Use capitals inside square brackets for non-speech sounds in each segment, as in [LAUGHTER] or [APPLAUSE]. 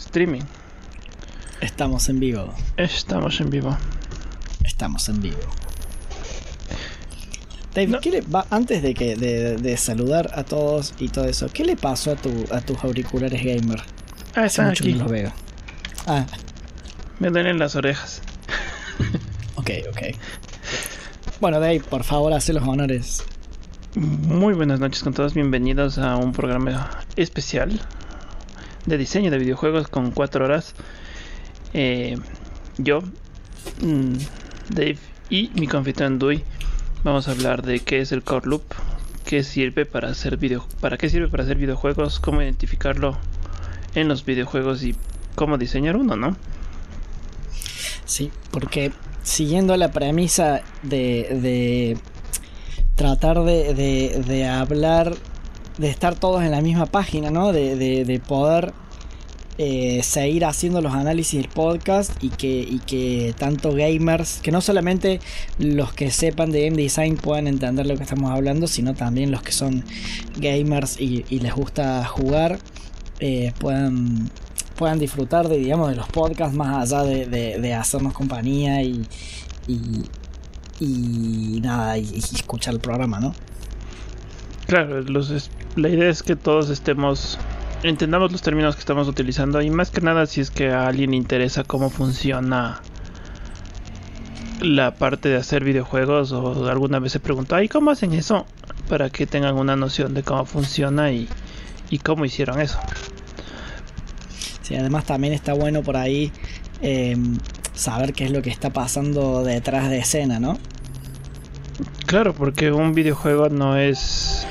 Streaming. Estamos en vivo. Estamos en vivo. Estamos en vivo. Dave, ¿qué le va, antes de que de, de saludar a todos y todo eso, ¿qué le pasó a tu a tus auriculares gamer? Ah, Hace están mucho aquí. no los veo. Ah, Me duelen las orejas. ok, ok. Bueno, Dave, por favor, hace los honores. Muy buenas noches con todos. Bienvenidos a un programa especial de diseño de videojuegos con 4 horas. Eh, yo, mm, Dave y mi confitrión Dui vamos a hablar de qué es el core loop, qué sirve para hacer video, para qué sirve para hacer videojuegos, cómo identificarlo en los videojuegos y cómo diseñar uno, ¿no? Sí, porque siguiendo la premisa de, de tratar de, de- de hablar, de estar todos en la misma página, ¿no? De, de- de poder eh, seguir haciendo los análisis del podcast y que, y que tanto gamers, que no solamente los que sepan de game design puedan entender lo que estamos hablando, sino también los que son gamers y, les gusta jugar, eh, puedan puedan disfrutar de digamos de los podcasts más allá de, de- hacernos compañía y, y, nada y, escuchar el programa no Claro, los la idea es que todos estemos entendamos los términos que estamos utilizando y más que nada si es que a alguien le interesa cómo funciona la parte de hacer videojuegos o alguna vez se preguntó, ay, ¿cómo hacen eso? Para que tengan una noción de cómo funciona y, y cómo hicieron eso. sí, además también está bueno por ahí eh, saber qué es lo que está pasando detrás de escena no Claro, porque un videojuego no es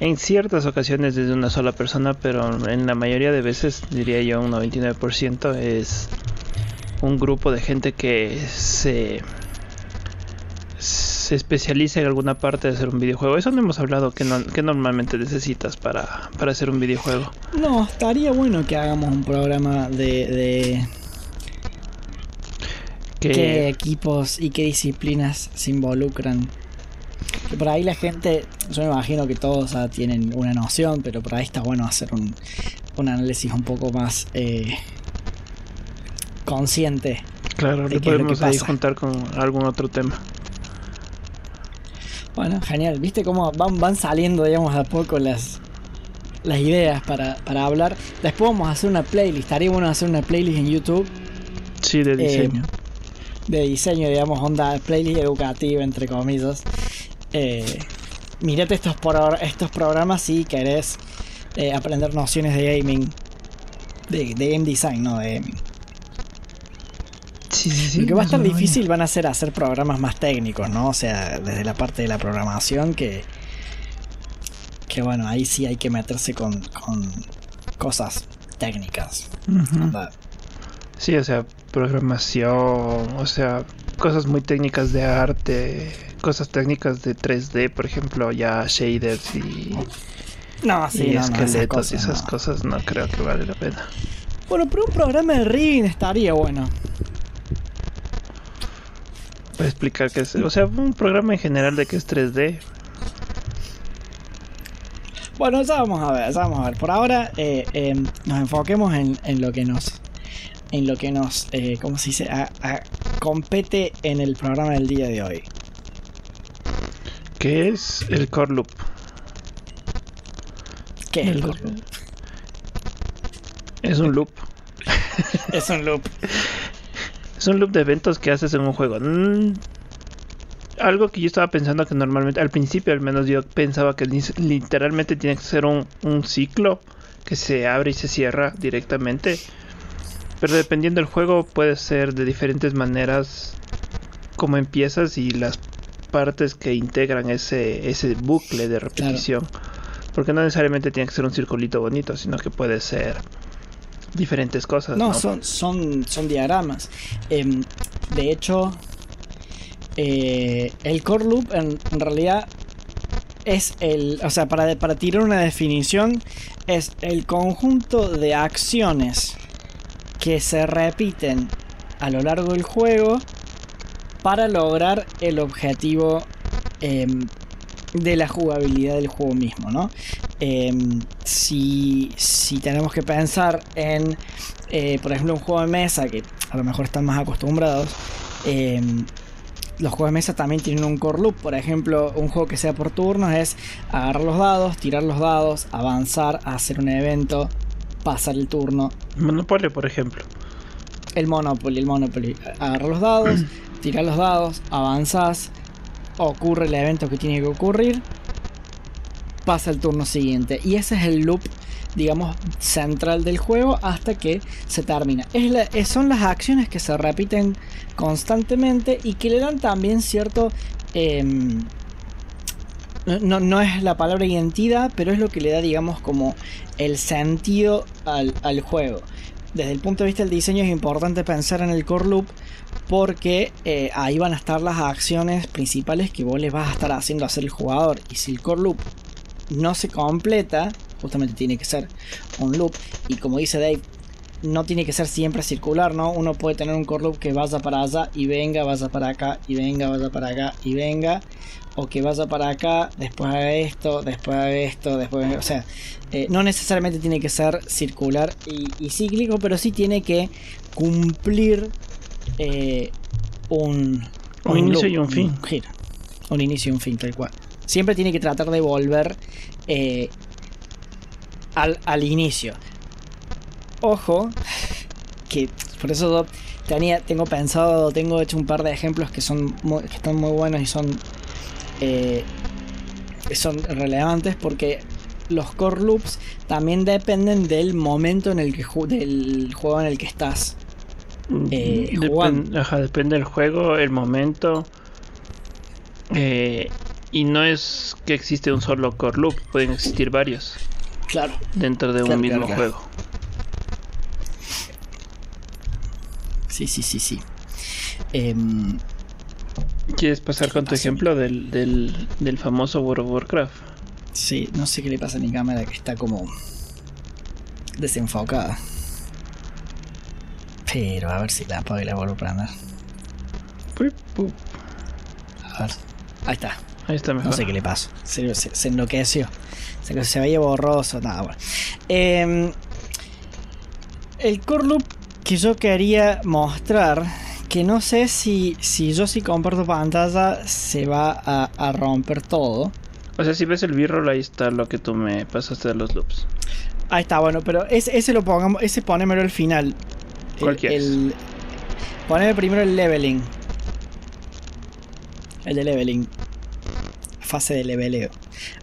en ciertas ocasiones desde una sola persona, pero en la mayoría de veces, diría yo un 99%, es un grupo de gente que se se especializa en alguna parte de hacer un videojuego. Eso no hemos hablado que, no- que normalmente necesitas para, para hacer un videojuego. no estaría bueno que hagamos un programa de, de qué equipos y qué disciplinas se involucran. Que por ahí la gente, yo me imagino que todos ya tienen una noción, pero por ahí está bueno hacer un, un análisis un poco más eh, consciente. claro, de es lo podemos ahí juntar con algún otro tema. Bueno, genial. ¿Viste cómo van, van saliendo, digamos, a poco las, las ideas para, para hablar? Después vamos a hacer una playlist. Estaría bueno hacer una playlist en YouTube Sí, de diseño. de diseño, digamos, onda playlist educativa, entre comillas. Eh, mirate estos, pro- estos programas si querés eh, aprender nociones de gaming. De, de game design, no de gaming. sí, sí, sí. Lo que va a estar difícil van a ser hacer programas más técnicos, ¿no? O sea, desde la parte de la programación que... Que bueno, ahí sí hay que meterse con, con cosas técnicas. Onda, Sí, o sea, programación, o sea, cosas muy técnicas de arte, cosas técnicas de 3D, por ejemplo, ya shaders y, No, sí, y no, no, esas esqueletos cosas, y esas no. cosas no creo que vale la pena. Bueno, pero un programa de rigging estaría bueno. Voy a explicar qué es, o sea, un programa en general de que es 3D. Bueno, ya vamos a ver, ya vamos a ver. Por ahora eh, eh, nos enfoquemos en, en lo que nos, en lo que nos, eh, ¿cómo se dice? A- a- compete en el programa del día de hoy. ¿Qué es el core loop? ¿Qué es el core loop? Es un loop. [LAUGHS] Es un loop. Es un loop de eventos que haces en un juego. Mm, algo que yo estaba pensando que normalmente, al principio al menos yo pensaba que li- literalmente tiene que ser un, un ciclo que se abre y se cierra directamente. Pero dependiendo del juego puede ser de diferentes maneras como empiezas y las partes que integran ese, ese bucle de repetición. Porque no necesariamente tiene que ser un circulito bonito, sino que puede ser diferentes cosas. No, No, son, son, son diagramas. Em, de hecho, eh, el core loop en, en realidad es el. O sea, para, para tirar una definición, es el conjunto de acciones que se repiten a lo largo del juego para lograr el objetivo em, de la jugabilidad del juego mismo, ¿no? Em, si, si tenemos que pensar en, eh, por ejemplo, un juego de mesa que a lo mejor están más acostumbrados, em, los juegos de mesa también tienen un core loop. Por ejemplo, un juego que sea por turnos es agarrar los dados, tirar los dados, avanzar, hacer un evento, pasar el turno. Monopoly, por ejemplo. El Monopoly, el Monopoly. Agarrar los dados, tirar los dados, avanzas, ocurre el evento que tiene que ocurrir, pasa el turno siguiente. Y ese es el loop, digamos, central del juego hasta que se termina. Es son las acciones que se repiten constantemente y que le dan también cierto... Em, no, no, es la palabra identidad, pero es lo que le da, digamos, como el sentido al, al juego. Desde el punto de vista del diseño es importante pensar en el core loop porque eh, ahí van a estar las acciones principales que vos les vas a estar haciendo hacer el jugador. Y si el core loop no se completa, justamente tiene que ser un loop. Y como dice Dave, no tiene que ser siempre circular, ¿no? Uno puede tener un core loop que vaya para allá y venga, vaya para acá y venga, vaya para acá y venga. O que vaya para acá, después haga esto, después haga esto, después... O sea, eh, no necesariamente tiene que ser circular y, cíclico, pero sí tiene que cumplir eh, un, un, inicio y un fin. Un, inicio y un fin, tal cual. Siempre tiene que tratar de volver eh, al, al inicio. Ojo, que por eso tenía, tengo pensado, tengo hecho un par de ejemplos que son que están muy buenos y son eh, son relevantes porque los core loops también dependen del momento en el que del juego en el que estás mm, eh, depende del juego, el momento. Eh, y no es que existe un solo core loop, pueden existir varios. Claro. Dentro de un mismo juego. Sí, sí, sí, sí. Em, ¿Quieres pasar con tu ejemplo del, del, del famoso World of Warcraft? Sí, no sé qué le pasa a mi cámara que está como desenfocada. Pero a ver si la apago y la vuelvo a prender. A ver. Ahí está. Ahí está mejor. No sé qué le pasó. Se, se, enloqueció. Se, se veía borroso. Nada, bueno. Em, el core loop que yo quería mostrar. Que no sé si, si yo si comparto pantalla se va a, a romper todo. O sea, si ves el b-roll, ahí está lo que tú me pasaste de los loops. Ahí está, bueno, pero ese, ese lo pongamos, ese ponémelo al final. ¿Cuál el, Poneme primero el leveling. El de leveling. Fase de leveleo.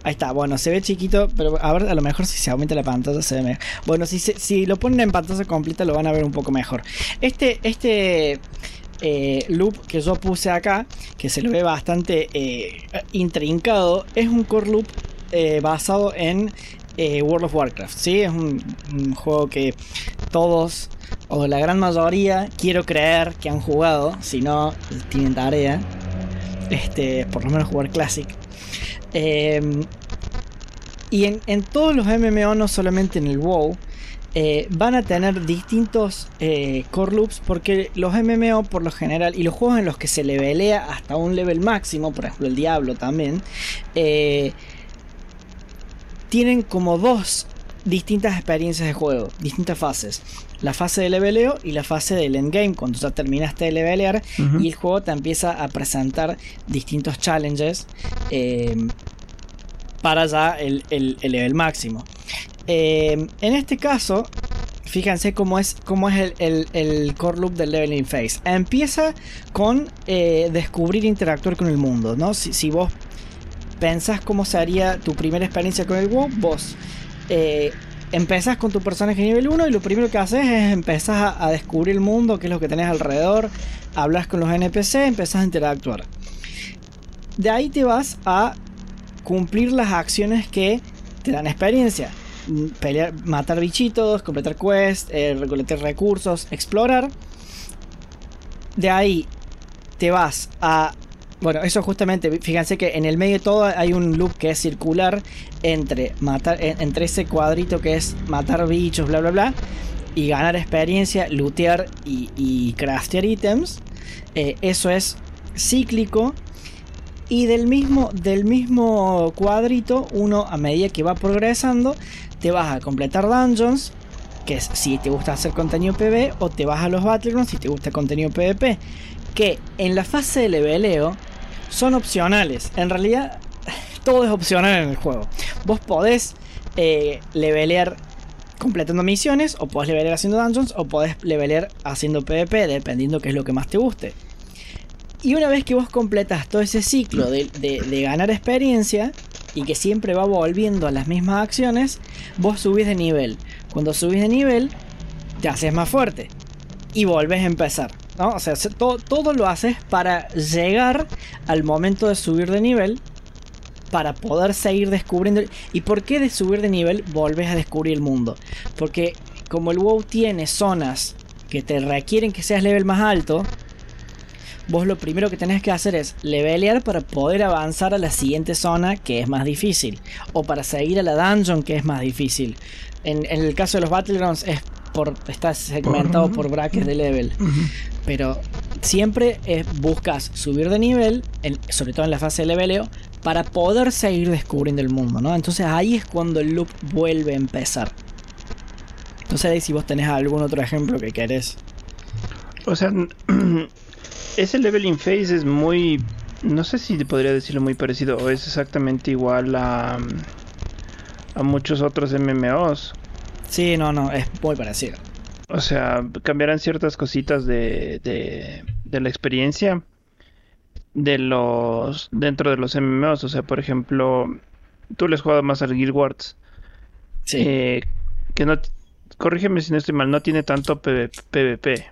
Ahí está, bueno, se ve chiquito, pero a ver, a lo mejor si se aumenta la pantalla se ve mejor. Bueno, si, si lo ponen en pantalla completa lo van a ver un poco mejor. Este, este eh, loop que yo puse acá, que se lo ve bastante eh, intrincado, es un core loop eh, basado en World of Warcraft. ¿sí? Es un, juego que todos, o la gran mayoría, quiero creer que han jugado, si no, tienen tarea. Este, por lo menos jugar Classic. Y en, en todos los MMO, no solamente en el WoW, eh, van a tener distintos eh, core loops porque los MMO por lo general y los juegos en los que se levelea hasta un level máximo, por ejemplo el Diablo también, eh, tienen como dos distintas experiencias de juego, distintas fases. La fase de leveleo y la fase del endgame, cuando ya terminaste de levelear y el juego te empieza a presentar distintos challenges para ya el, el level máximo. Eh, en este caso, fíjense cómo es, cómo es el, core loop del leveling phase. Empieza con eh, descubrir e interactuar con el mundo, ¿no? Si, vos pensás cómo sería tu primera experiencia con el WoW, vos eh, empezás con tu personaje nivel 1 y lo primero que haces es empezar a, descubrir el mundo, qué es lo que tenés alrededor, hablas con los NPC, empezás a interactuar. De ahí te vas a cumplir las acciones que te dan experiencia pelear, matar bichitos, completar quests, eh, recolectar recursos, explorar. De ahí te vas a. Bueno, eso justamente, fíjense que en el medio de todo hay un loop que es circular entre matar, entre ese cuadrito que es matar bichos, bla bla bla, y ganar experiencia, lootear y, craftear ítems. Eh, eso es cíclico. Y del mismo, del mismo cuadrito, uno a medida que va progresando, te vas a completar dungeons, que es si te gusta hacer contenido PvE, o te vas a los Battlegrounds si te gusta contenido PvP. Que en la fase de leveleo son opcionales. En realidad, todo es opcional en el juego. Vos podés eh, levelear completando misiones, o podés levelear haciendo dungeons, o podés levelear haciendo PvP, dependiendo qué es lo que más te guste. Y una vez que vos completas todo ese ciclo de, ganar experiencia y que siempre va volviendo a las mismas acciones, vos subís de nivel. Cuando subís de nivel, te haces más fuerte y volvés a empezar. ¿no? O sea, todo, todo lo haces para llegar al momento de subir de nivel para poder seguir descubriendo. ¿Y por qué de subir de nivel volvés a descubrir el mundo? Porque como el WoW tiene zonas que te requieren que seas level más alto, vos lo primero que tenés que hacer es levelear para poder avanzar a la siguiente zona que es más difícil. O para seguir a la dungeon que es más difícil. En, el caso de los Battlegrounds es por, está segmentado por brackets de level. Pero siempre buscas subir de nivel, sobre todo en la fase de leveleo, para poder seguir descubriendo el mundo, ¿no? Entonces ahí es cuando el loop vuelve a empezar. Entonces si vos tenés algún otro ejemplo que querés. O sea, [CLEARS THROAT] ese leveling phase es muy. No sé si podría decirlo muy parecido o es exactamente igual a. a muchos otros MMOs. Sí, no, no, es muy parecido. O sea, cambiarán ciertas cositas de, de, de la experiencia de los dentro de los MMOs. O sea, por ejemplo, tú les jugado más al Guild Wars. Sí. Eh, que no. Corrígeme si no estoy mal, no tiene tanto PvP.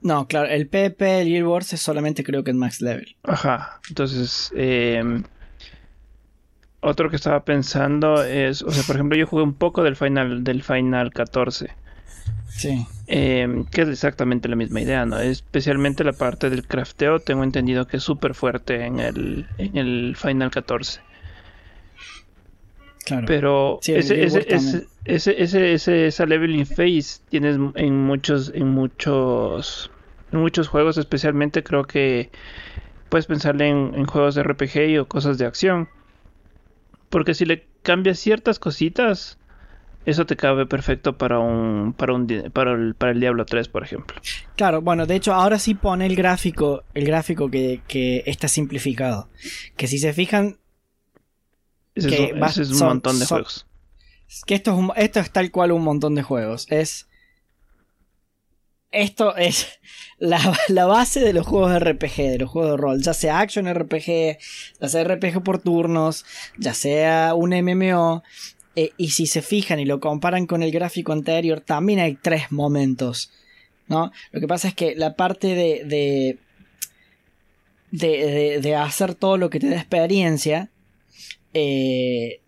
No, claro, el PP, el Guild Wars es solamente creo que en max level. Ajá, entonces, em, otro que estaba pensando es, o sea, por ejemplo, yo jugué un poco del Final, del Final 14. Sí. Em, que es exactamente la misma idea, ¿no? Especialmente la parte del crafteo, tengo entendido que es súper fuerte en el, en el Final 14. Claro. Pero ese, ese, ese, ese, esa leveling phase tienes en muchos, en muchos muchos juegos, especialmente creo que puedes pensarle en, juegos de RPG o cosas de acción. Porque si le cambias ciertas cositas, eso te cabe perfecto para un para un para el, para el Diablo 3, por ejemplo. Claro, bueno, de hecho ahora sí pone el gráfico, el gráfico que, está simplificado. Que si se fijan ese es, un montón de juegos. Que esto es esto es tal cual un montón de juegos. Es esto es la, base de los juegos de RPG, de los juegos de rol, ya sea action RPG, ya sea RPG por turnos, ya sea un MMO. Eh, y si se fijan y lo comparan con el gráfico anterior, también hay tres momentos. ¿no? Lo que pasa es que la parte de, de, de, hacer todo lo que te da experiencia, eh,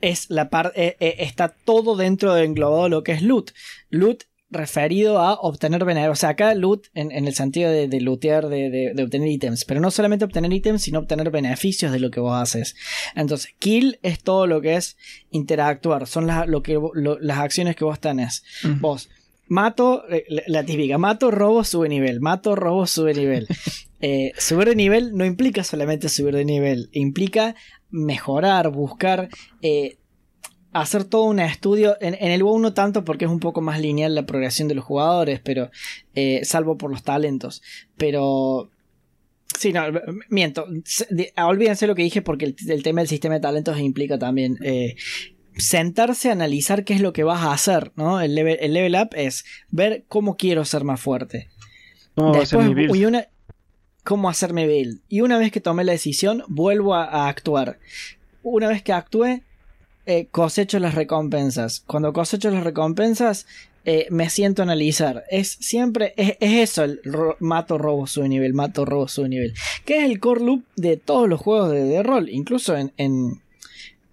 es la parte eh, está todo dentro de englobado lo que es loot. Loot referido a obtener beneficios. O sea, acá loot en, el sentido de, de lootear, de, obtener ítems. Pero no solamente obtener ítems, sino obtener beneficios de lo que vos haces. Entonces, kill es todo lo que es interactuar. Son lo que, las acciones que vos tenés. Vos, mato, eh, la típica, mato, robo, sube nivel. Mato, robo, sube nivel. [LAUGHS] Eh, subir de nivel no implica solamente subir de nivel. Implica mejorar, buscar eh, hacer todo un estudio. En, el WoW no tanto porque es un poco más lineal la progresión de los jugadores, pero eh, salvo por los talentos. Pero Sí, no, miento. Olvídense lo que dije porque el, tema del sistema de talentos implica también eh, sentarse a analizar qué es lo que vas a hacer, ¿no? El level, el level up es ver cómo quiero ser más fuerte. ¿Cómo Después, y una, cómo hacerme build. Y una vez que tomé la decisión, vuelvo a actuar. Una vez que actúe, eh, cosecho las recompensas. Cuando cosecho las recompensas, eh, me siento a analizar. Es siempre, es, eso el mato, robo, su nivel, mato, robo, su nivel. Que es el core loop de todos los juegos de, rol, incluso en, en,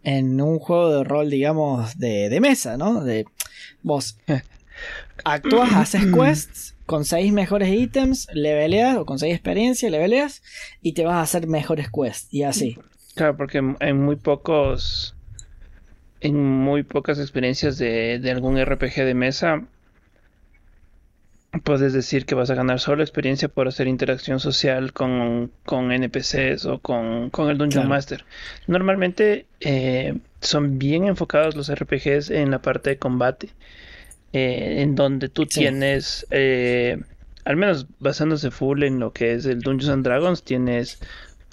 en, un juego de rol, digamos, de, de mesa, ¿no? De vos [LAUGHS] actúas, haces quests, conseguís mejores ítems, leveleas o conseguís experiencia, leveleas y te vas a hacer mejores quests y así. Claro, porque en muy pocos en muy pocas experiencias de, algún RPG de mesa puedes decir que vas a ganar solo experiencia por hacer interacción social con, con NPCs o con, con el Dungeon Master. Normalmente eh, son bien enfocados los RPGs en la parte de combate, eh, en donde tú tienes, eh, al menos basándose full en lo que es el Dungeons and Dragons, tienes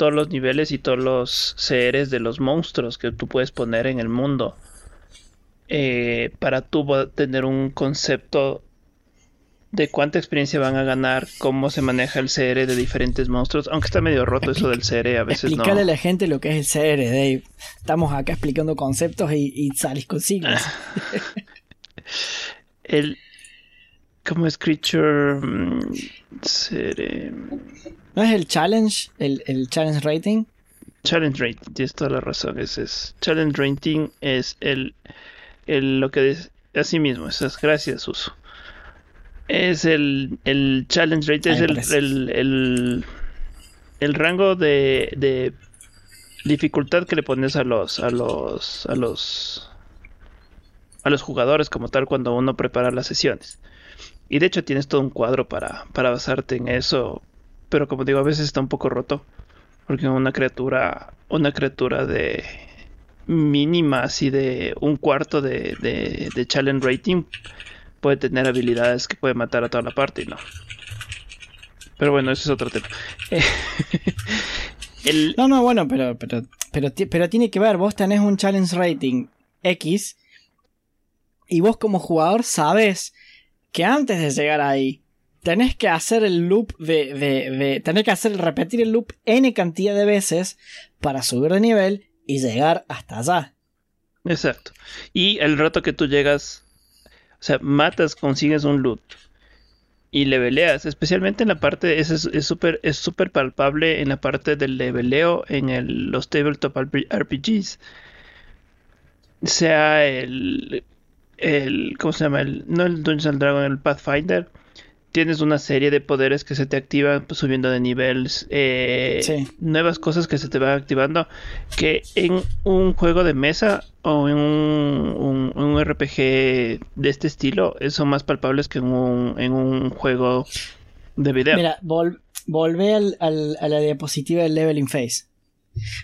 todos los niveles y todos los seres de los monstruos que tú puedes poner en el mundo. para tú tener un concepto de cuánta experiencia van a ganar, cómo se maneja el CR de diferentes monstruos, aunque está medio roto eso del CR, a veces Explicarle a la gente lo que es el CR, Dave. Estamos acá explicando conceptos y, y con siglas. [LAUGHS] el... ¿Cómo es Creature? Mm, CR... ¿No es el challenge? El, el challenge rating? Challenge rating, tienes toda la razón. es challenge rating es el, el lo que es así mismo, esas gracias uso es el, el challenge rate, es el, el, el, rango de, de, dificultad que le pones a los, a los, a los, a los jugadores como tal cuando uno prepara las sesiones. Y de hecho tienes todo un cuadro para, para basarte en eso, pero como digo, a veces está un poco roto, porque una criatura, una criatura de mínima, así de un cuarto de, de, challenge rating, puede tener habilidades que puede matar a toda la parte y no. Pero bueno, ese es otro tema. [LAUGHS] No, no, bueno, pero, pero, pero, pero tiene que ver, vos tenés un challenge rating X y vos como jugador sabes que antes de llegar ahí tenés que hacer el loop de, de, de tenés que hacer repetir el loop n cantidad de veces para subir de nivel y llegar hasta allá. Exacto. Y el rato que tú llegas o sea, matas, consigues un loot y leveleas, especialmente en la parte, es súper es super palpable en la parte del leveleo en el, los tabletop RPGs. Sea el, el, ¿cómo se llama? El, no el Dungeons Dragon, el Pathfinder tienes una serie de poderes que se te activan pues, subiendo de niveles, eh, nuevas cosas que se te van activando, que en un juego de mesa o en un, un, RPG de este estilo son más palpables que en un, en un juego de video. Mira, volvé al, a la diapositiva del leveling phase.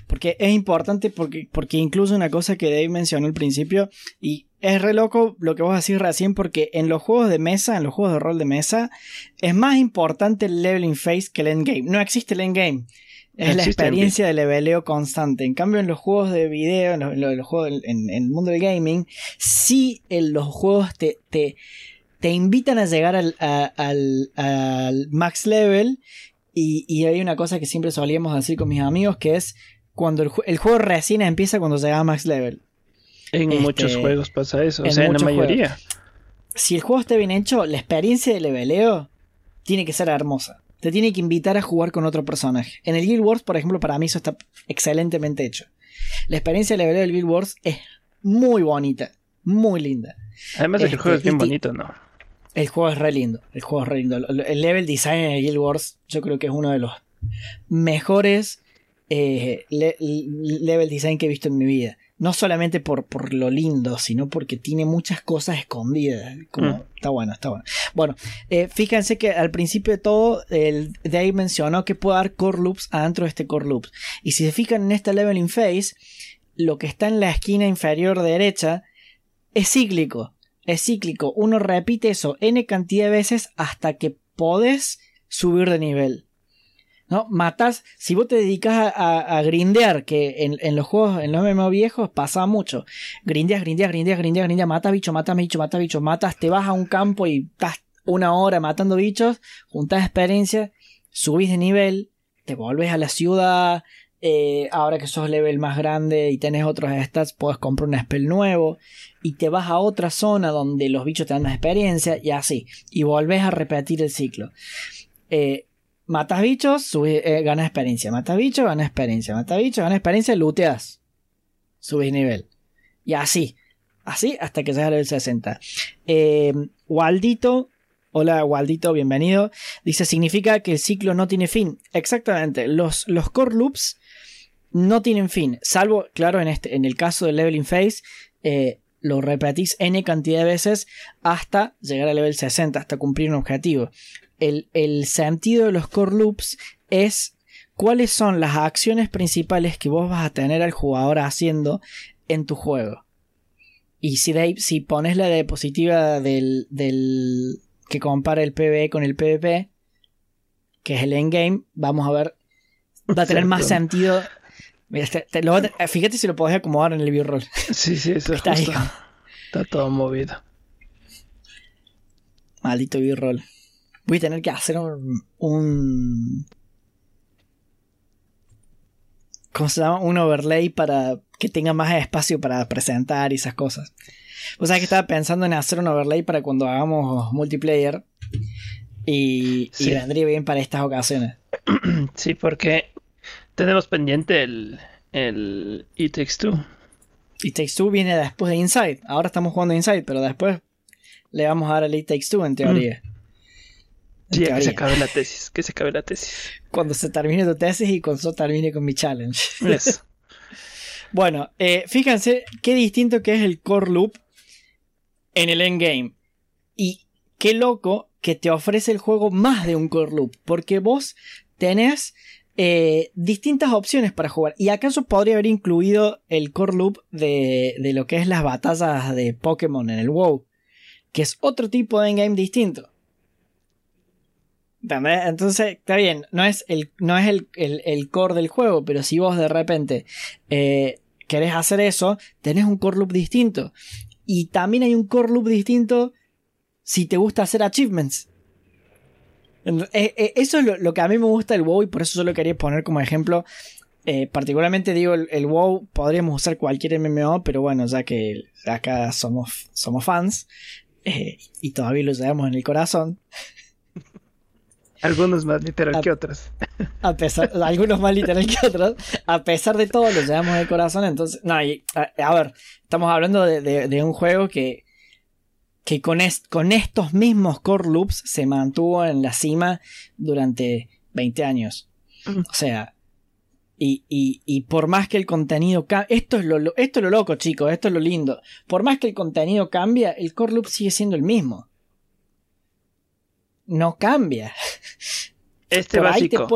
Porque es importante porque, porque incluso una cosa que Dave mencionó al principio y es re loco lo que vos decís recién porque en los juegos de mesa, en los juegos de rol de mesa, es más importante el leveling phase que el endgame. No existe el endgame. Es la experiencia de leveleo constante. En cambio, en los juegos de video, en los, juegos, en, el mundo del gaming, sí en los juegos te, te, te invitan a llegar al, al, al max level. Y, y, hay una cosa que siempre solíamos decir con mis amigos, que es cuando el, el juego recién empieza cuando llega a max level. En este, muchos juegos pasa eso, o sea, en la mayoría. Si el juego está bien hecho, la experiencia de leveleo tiene que ser hermosa. Te tiene que invitar a jugar con otro personaje. En el Guild Wars, por ejemplo, para mí eso está excelentemente hecho. La experiencia de leveleo del Guild Wars es muy bonita, muy linda. Además de que el juego es bien este, bonito, ¿no? El juego es re lindo, el juego es re lindo. El level design el Guild Wars yo creo que es uno de los mejores eh, level design que he visto en mi vida no solamente por, por lo lindo, sino porque tiene muchas cosas escondidas. Como, mm. Está bueno, está bueno. Bueno, eh, fíjense que al principio de todo, el Dave mencionó que puede dar core loops adentro de este core loops. Y si se fijan en esta leveling phase, lo que está en la esquina inferior derecha es cíclico. Es cíclico. Uno repite eso n cantidad de veces hasta que podés subir de nivel. ¿no? Matas, si vos te dedicas a, grindear, que en, los juegos, en los MMO viejos pasa mucho. Grindeas, grindeas, grindeas, grindeas, grindeas, mata bicho, mata bicho, mata bicho, matas, te vas a un campo y estás una hora matando bichos, juntas experiencia, subís de nivel, te vuelves a la ciudad, eh, ahora que sos level más grande y tenés otros stats, puedes comprar un spell nuevo y te vas a otra zona donde los bichos te dan más experiencia y así, y volvés a repetir el ciclo. Eh, Matas bichos, subís, eh, ganas experiencia. Matas bichos, ganas experiencia. Matas bichos, ganas experiencia, looteas. Subís nivel. Y así. Así hasta que llegas al level 60. Eh, Waldito. Hola Waldito, bienvenido. Dice, significa que el ciclo no tiene fin. Exactamente. Los, los core loops no tienen fin. Salvo, claro, en, este, en el caso del leveling phase. Eh, lo repetís n cantidad de veces hasta llegar al level 60, hasta cumplir un objetivo. El, el sentido de los core loops es cuáles son las acciones principales que vos vas a tener al jugador haciendo en tu juego. Y si, si pones la diapositiva del, del que compara el PvE con el PvP, que es el endgame, vamos a ver, va a tener más sentido. Fíjate si lo podés acomodar en el view-roll. Sí, sí, eso está, está todo movido. Maldito view-roll. Voy a tener que hacer un, un ¿cómo se llama? Un overlay para que tenga más espacio para presentar y esas cosas. O sea que estaba pensando en hacer un overlay para cuando hagamos multiplayer y, vendría bien para estas ocasiones. [CLEARS THROAT] Sí, porque tenemos pendiente el, el It Takes Two. It Takes Two viene después de Inside. Ahora estamos jugando Inside, pero después le vamos a dar el It Takes Two en teoría. Sí, que se acabe la tesis, que se acabe la tesis. Cuando se termine tu tesis y cuando se termine con mi challenge. [LAUGHS] bueno, eh, fíjense qué distinto que es el core loop en el endgame. Y qué loco que te ofrece el juego más de un core loop. Porque vos tenés eh, distintas opciones para jugar. Y acaso podría haber incluido el core loop de, de lo que es las batallas de Pokémon en el WoW. Que es otro tipo de endgame distinto. Entonces, está bien, no es el, no es el, core del juego, pero si vos de repente eh, querés hacer eso, tenés un core loop distinto. Y también hay un core loop distinto si te gusta hacer achievements. Eh, eh, eso es lo, que a mí me gusta del WoW y por eso solo quería poner como ejemplo. particularmente digo, el, WoW podríamos usar cualquier MMO, pero bueno, ya que acá somos, somos fans y todavía lo llevamos en el corazón. Algunos más literal que otros. [LAUGHS] A pesar, algunos más literal que otros. A pesar de todo, los llevamos de corazón. Entonces, no, a, ver, estamos hablando de, un juego que, que con, con estos mismos core loops se mantuvo en la cima durante 20 años. O sea, y, y, y, por más que el contenido cambie, esto es lo, esto es lo loco, chicos, esto es lo lindo. Por más que el contenido cambia, el core loop sigue siendo el mismo no cambia. Este básico.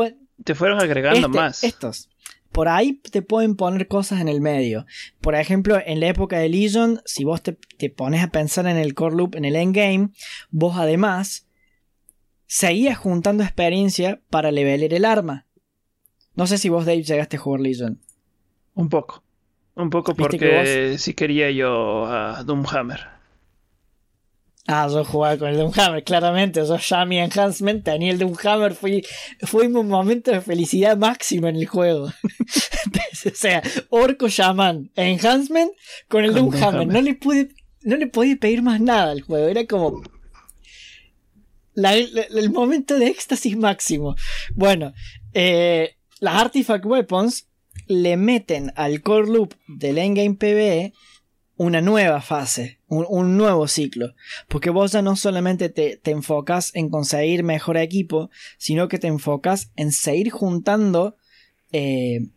Te, fueron agregando este, más. Estos. Por ahí te pueden poner cosas en el medio. Por ejemplo, en la época de Legion, si vos te, pones a pensar en el core loop, en el endgame, vos además seguías juntando experiencia para leveler el arma. No sé si vos, Dave, llegaste a jugar Legion. Un poco. Un poco porque si quería yo a Doomhammer. Ah, yo jugaba con el Doomhammer, claramente. Yo ya mi enhancement tenía el Doomhammer. Fue, fue un momento de felicidad máxima en el juego. [LAUGHS] o sea, Orco Shaman, enhancement con el Doomhammer. No le pude, no le podía pedir más nada al juego. Era como. el momento de éxtasis máximo. Bueno, eh, las Artifact Weapons le meten al core loop del endgame PvE una nueva fase, un, nuevo ciclo. Porque vos ya no solamente te, enfocas en conseguir mejor equipo, sino que te enfocas en seguir juntando eh,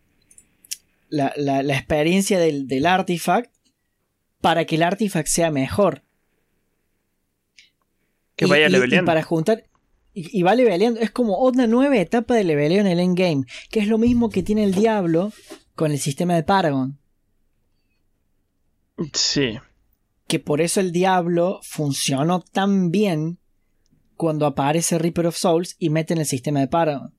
la, experiencia del, del artifact para que el artifact sea mejor. Que vaya leveleando. para juntar. Y, va leveleando. Es como una nueva etapa de leveleo en el endgame. Que es lo mismo que tiene el Diablo con el sistema de Paragon. Sí. Que por eso el diablo funcionó tan bien cuando aparece Reaper of Souls y meten el sistema de Paragon.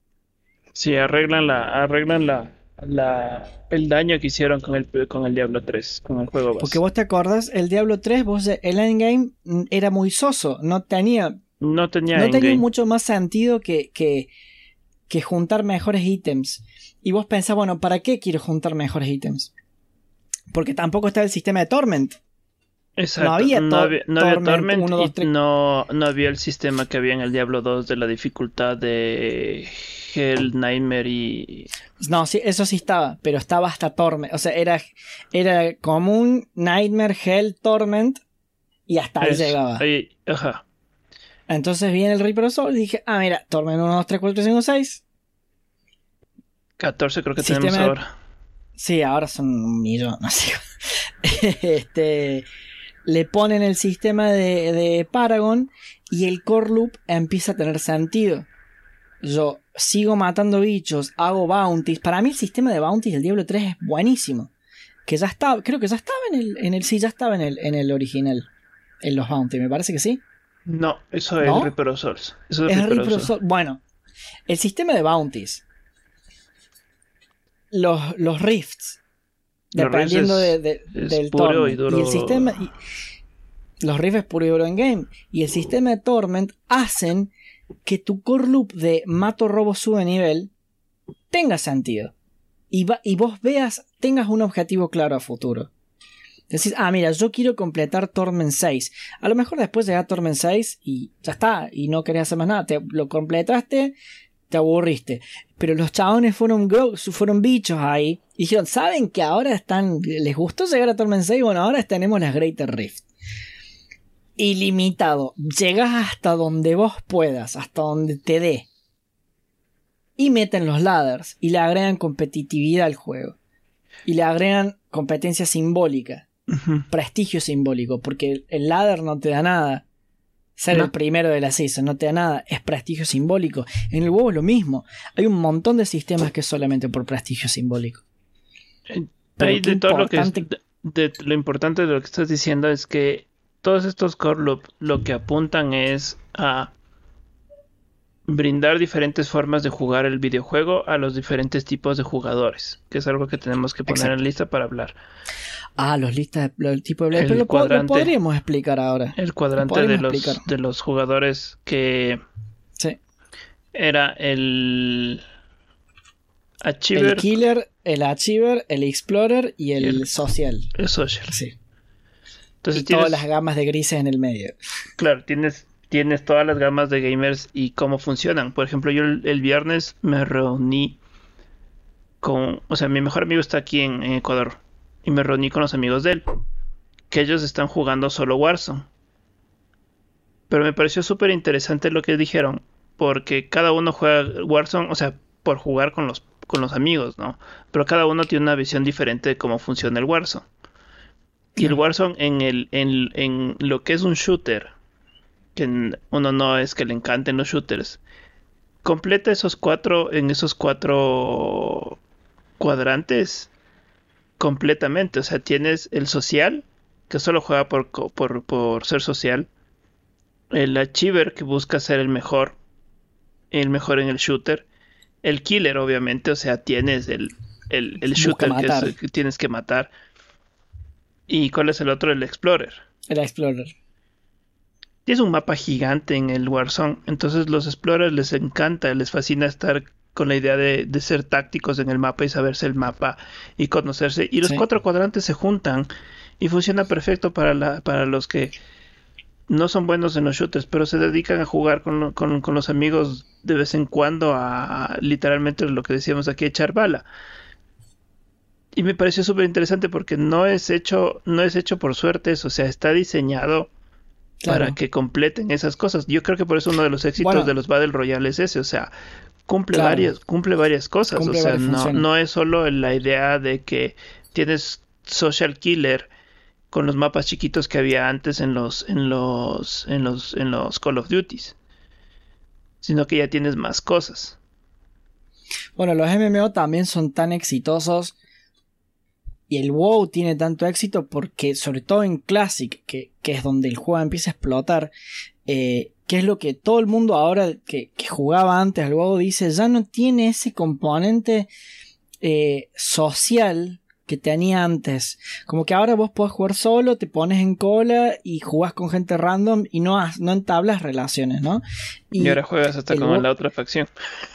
Sí, arreglan la, arreglan la, la, el daño que hicieron con el, con el Diablo 3, con el juego Porque vos te acordás, el Diablo 3, vos, el endgame era muy soso, no tenía, no tenía, no tenía mucho más sentido que, que, que juntar mejores ítems. Y vos pensás, bueno, ¿para qué quiero juntar mejores ítems? Porque tampoco estaba el sistema de Torment. Exacto. No había, Torment, y no, no había el sistema que había en el Diablo 2 de la dificultad de Hell, Nightmare y... No, sí, eso sí estaba, pero estaba hasta Torment. O sea, era, era común, Nightmare, Hell, Torment y hasta ahí llegaba. ajá. Entonces viene el Reaper of Soul y dije, ah, mira, Torment 1, 2, 3, 4, 5, 6. 14 creo que tenemos ahora. Sí, ahora son un millón, no sé. [LAUGHS] este. le ponen el sistema de, de Paragon y el core loop empieza a tener sentido. Yo sigo matando bichos, hago bounties. Para mí el sistema de bounties del Diablo 3 es buenísimo. Que ya estaba, creo que ya estaba en el, en el sí, ya estaba en el, en el original. En los bounties, me parece que sí. No, eso es ¿No? Reaper of Souls. Eso es, Es Reaper of. Souls. Bueno, el sistema de bounties. Los, los rifts. Los Dependiendo rifts de, es- de- es del puro y duro. el sistema. y- los rifts es puro y duro en game. Y el sistema de torment hacen que tu core loop de mato, robo, sube nivel tenga sentido. Y, va- y vos veas, tengas un objetivo claro a futuro. Decís, ah, mira, yo quiero completar Torment 6. A lo mejor después llega Torment 6 y ya está, y no querés hacer más nada. Te, lo completaste, te aburriste. Pero los chabones fueron, fueron bichos ahí. Y dijeron, ¿saben que ahora están. ¿Les gustó llegar a Torment 6? Bueno, ahora tenemos las Greater Rift. Ilimitado. Llegas hasta donde vos puedas, hasta donde te dé. Y meten los ladders. Y le agregan competitividad al juego. Y le agregan competencia simbólica prestigio simbólico, porque el ladder no te da nada. Ser No. el primero de la season no te da nada, es prestigio simbólico. En el es lo mismo. Hay un montón de sistemas que es solamente por prestigio simbólico. Pero de todo lo que es- importante- de, de lo importante de lo que estás diciendo es que todos estos core loop lo que apuntan es a brindar diferentes formas de jugar el videojuego a los diferentes tipos de jugadores, que es algo que tenemos que poner Exacto. en lista para hablar. Ah, los listas, el tipo de El Pero lo, po- lo cuadrante. podríamos explicar ahora. El cuadrante de los, explicar. de los jugadores que Sí. era el El killer, el achiever, el explorer y el, Y el- social. el social. Sí. Entonces y todas tienes, las gamas de grises en el medio. claro, tienes, tienes todas las gamas de gamers y cómo funcionan. Por ejemplo, yo el, el viernes me reuní con, o sea, mi mejor amigo está aquí en, en Ecuador y me reuní con los amigos de él, que ellos están jugando solo Warzone. Pero me pareció súper interesante lo que dijeron, porque cada uno juega Warzone, o sea, por jugar con los, con los amigos, ¿no? Pero cada uno tiene una visión diferente de cómo funciona el Warzone. Y el. Warzone en, el, en, en lo que es un shooter, que uno no es que le encanten los shooters, completa esos cuatro, en esos cuatro cuadrantes completamente. O sea, tienes el social, que solo juega por, por, por ser social. El achiever, que busca ser el mejor, el mejor en el shooter. El killer, obviamente, o sea, tienes el, el, shooter que, es- que tienes que matar. ¿Y cuál es el otro? El explorer. El explorer. Tienes un mapa gigante en el Warzone, entonces los explorers les encanta, les fascina estar con la idea de, de ser tácticos en el mapa y saberse el mapa y conocerse. Y los Sí. cuatro cuadrantes se juntan y funciona perfecto para, la, para los que no son buenos en los shooters, pero se dedican a jugar con, lo- con- con los amigos de vez en cuando a, a literalmente lo que decíamos aquí, echar bala. Y me pareció súper interesante porque no es hecho, no es hecho por suertes, o sea, está diseñado Claro. para que completen esas cosas. Yo creo que por eso uno de los éxitos Bueno. de los Battle Royale es ese, o sea, cumple Claro. varias, cumple varias cosas, Cumple o sea, no, no es solo la idea de que tienes social killer con los mapas chiquitos que había antes en los en los en los en los Call of Duties, sino que ya tienes más cosas. Bueno, los MMO también son tan exitosos y el WoW tiene tanto éxito porque, sobre todo en Classic, que, es donde el juego empieza a explotar, eh, que es lo que todo el mundo ahora que, que jugaba antes al WoW dice, ya no tiene ese componente eh, social que tenía antes. Como que ahora vos podés jugar solo, te pones en cola y jugás con gente random y no, has- no entablas relaciones, ¿no? Y, ahora juegas hasta con la otra facción.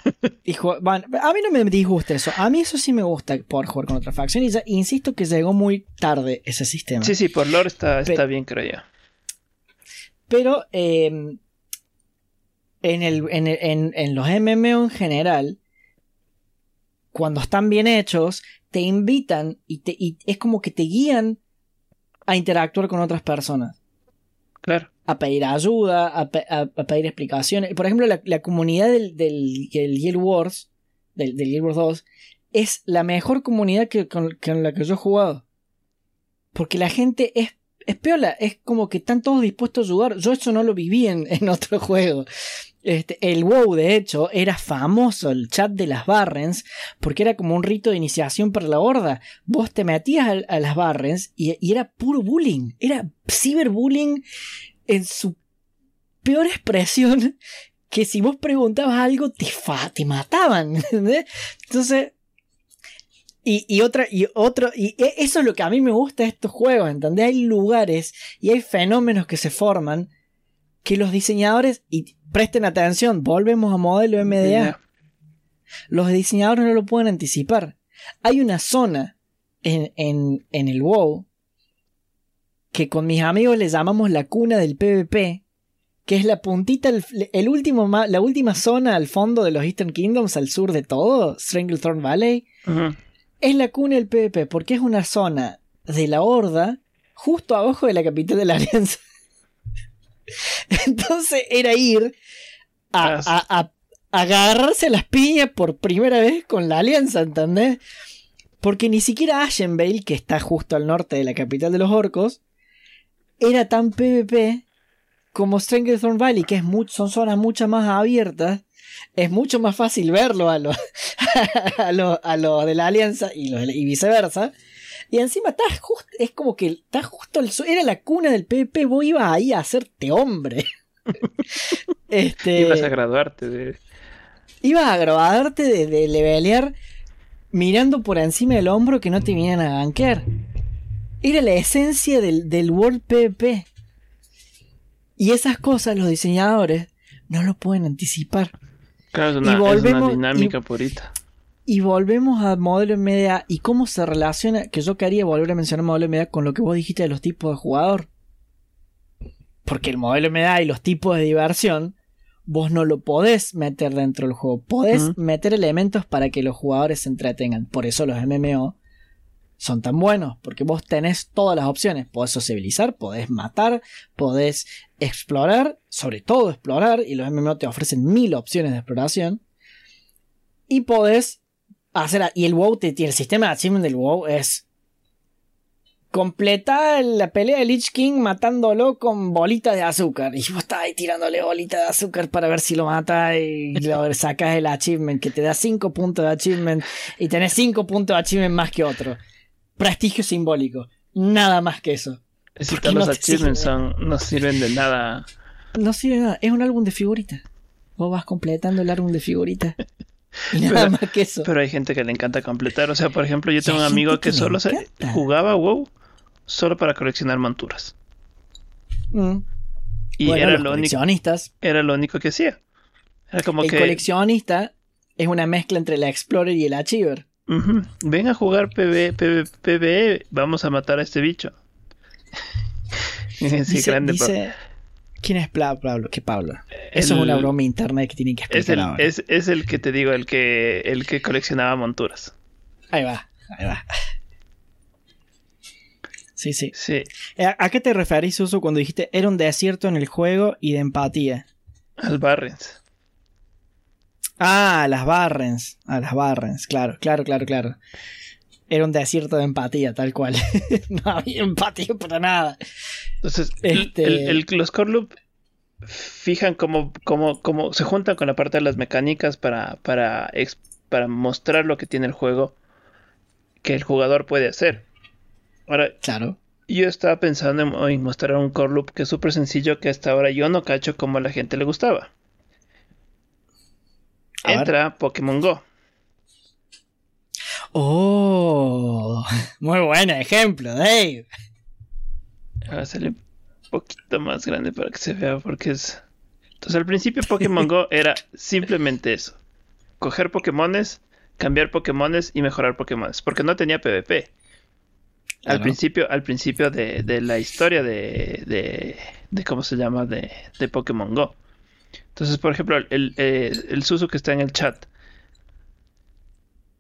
[LAUGHS] y bueno, a mí no me disgusta eso. A mí eso sí me gusta poder jugar con otra facción. Y ya- insisto que llegó muy tarde ese sistema. Sí, sí, por lore está, está bien, creo yo. Pero eh, en, el, en, el- en- en los MMO en general, cuando están bien hechos, te invitan y, te, y es como que te guían a interactuar con otras personas. Claro. a pedir ayuda, a, pe- a- a pedir explicaciones. Por ejemplo, la, la comunidad del, del, del Guild Wars, del, del Guild Wars 2, es la mejor comunidad que, con, con la que yo he jugado. Porque la gente es, es es como que están todos dispuestos a ayudar. Yo eso no lo viví en, en otro juego. Este, el WoW, de hecho, era famoso el chat de las Barrens porque era como un rito de iniciación para la horda. Vos te metías a, las Barrens y, era puro bullying. Era ciberbullying en su peor expresión. [LAUGHS] Que si vos preguntabas algo, te, mataban. [LAUGHS] Entonces, y, otra, y otro, y e, eso es lo que a mí me gusta de estos juegos, ¿entendés? Hay lugares y hay fenómenos que se forman que los diseñadores, y presten atención, volvemos a modelo MDA. Los diseñadores no lo pueden anticipar. Hay una zona en, en, en el WoW que con mis amigos le llamamos la cuna del PvP, que es la puntita, el, último, la última zona al fondo de los Eastern Kingdoms, al sur de todo, Stranglethorn Valley es la cuna del PvP, porque es una zona de la Horda justo abajo de la capital de la Alianza. [LAUGHS] Entonces era ir a, agarrarse a las piñas por primera vez con la Alianza, ¿entendés? Porque ni siquiera Ashenvale, que está justo al norte de la capital de los orcos, era tan PvP como Stranglethorn Valley, que es son zonas mucho más abiertas es mucho más fácil verlo a los [LAUGHS] a lo, a de la alianza y, y viceversa. Y encima estás justo, es como que estás justo el era la cuna del PP, vos ibas ahí a hacerte hombre. [LAUGHS] este, ibas a graduarte de. Ibas a graduarte de, de levelear mirando por encima del hombro que no te vinieran a gankear. Era la esencia del, del World PvP. Y esas cosas los diseñadores no lo pueden anticipar y volvemos, dinámica Y volvemos a modelo media y cómo se relaciona, que yo quería volver a mencionar modelo media con lo que vos dijiste de los tipos de jugador. Porque el modelo media y los tipos de diversión, vos no lo podés meter dentro del juego. Podés meter elementos para que los jugadores se entretengan. Por eso los MMO son tan buenos, porque vos tenés todas las opciones. Podés sociabilizar, podés matar, podés explorar, sobre todo explorar, y los MMO te ofrecen mil opciones de exploración. Y podés hacer. Y el WoW te. El sistema de achievement del WoW es. Completa la pelea de Lich King matándolo con bolitas de azúcar. Y vos estás ahí tirándole bolitas de azúcar para ver si lo mata y lo [LAUGHS] sacas el achievement, que te da 5 puntos de achievement y tenés 5 puntos de achievement más que otro prestigio simbólico. Nada más que eso. Es decir, los achievements no sirven de nada. No sirve de nada. Es un álbum de figuritas. Vos vas completando el álbum de figuritas. [LAUGHS] nada más que eso. Pero hay gente que le encanta completar. O sea, por ejemplo, yo tengo un amigo que, solo se jugaba WoW solo para coleccionar monturas. Mm. Y era lo único. Era lo único que hacía. Era como el coleccionista es una mezcla entre la Explorer y el Achiever. Ven a jugar PvE, PvE, vamos a matar a este bicho. [LAUGHS] dice, grande ¿Quién es Pablo? ¿Qué Pablo? Eso es una broma interna que tienen que explicar es el, Es, el que te digo, el que, el que coleccionaba monturas. Ahí va, ahí va. Sí, sí. sí. Eh, ¿A, qué te referís, Uso, cuando dijiste era un desierto en el juego y de empatía? Al Barrens. Ah, las Barrens. A las Barrens, claro, claro, claro, claro. Era un desierto de empatía, tal cual. [LAUGHS] no había empatía para nada. Entonces, este... el, los core fijan cómo, cómo, se juntan con la parte de las mecánicas para, para, para mostrar lo que tiene el juego que el jugador puede hacer. Ahora, claro. yo estaba pensando en, mostrar un core loop que es súper sencillo que hasta ahora yo no cacho como a la gente le gustaba entra Pokémon Go. Oh, [LAUGHS] muy buen ejemplo, Dave. Voy a hacerle un poquito más grande para que se vea porque es... Entonces al principio Pokémon Go era simplemente eso. Coger Pokémones, cambiar Pokémones y mejorar Pokémones. Porque no tenía PvP. Al principio, al principio de, la historia de, de, de, ¿cómo se llama? De, de Pokémon Go. Entonces, por ejemplo, el, eh, el Susu que está en el chat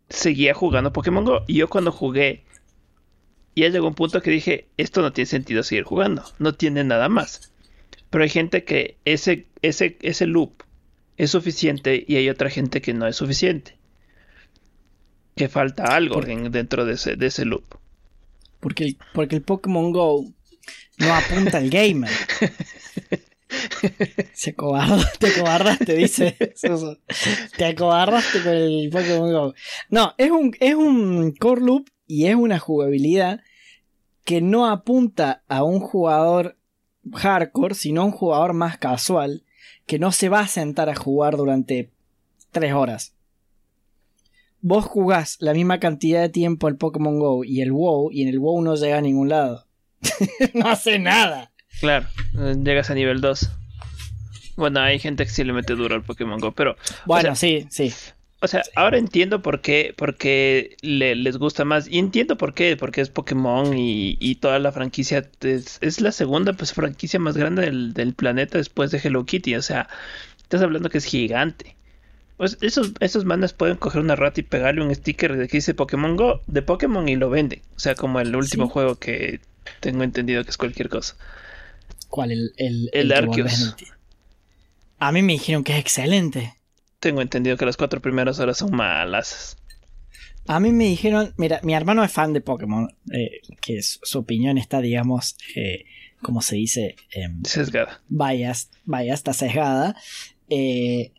seguía jugando Pokémon Go. Y yo cuando jugué, ya llegó un punto que dije, esto no tiene sentido seguir jugando, no tiene nada más. Pero hay gente que ese, ese, ese loop es suficiente y hay otra gente que no es suficiente. Que falta algo dentro de ese, de ese loop. Porque porque el Pokémon Go no apunta al gamer. [LAUGHS] Se te cobardaste, dice Te acobardaste con el Pokémon Go. No, es un, es un core loop y es una jugabilidad que no apunta a un jugador hardcore, sino a un jugador más casual, que no se va a sentar a jugar durante tres horas. Vos jugás la misma cantidad de tiempo al Pokémon Go y el WoW, y en el WoW no llega a ningún lado. [LAUGHS] no hace nada. Claro, llegas a nivel 2. Bueno, hay gente que sí le mete duro al Pokémon Go, pero. Bueno, sí, sí. O sea, ahora entiendo por qué, por qué les gusta más. Y entiendo por qué, porque es Pokémon y, toda la franquicia es, la segunda pues, franquicia más grande del, planeta después de Hello Kitty. O sea, estás hablando que es gigante. Pues esos, esos manes pueden coger una rata y pegarle un sticker de que dice Pokémon Go de Pokémon y lo venden. O sea, como el último juego que tengo entendido que es cualquier cosa. ¿Cuál? El, el, el, Arceus. A mí me dijeron que es excelente. Tengo entendido que las cuatro primeras horas son malas. A mí me dijeron, mira, mi hermano es fan de Pokémon, eh, que su opinión está, digamos, eh, como se dice, em, sesgada. Vaya, vaya, está sesgada. Eh,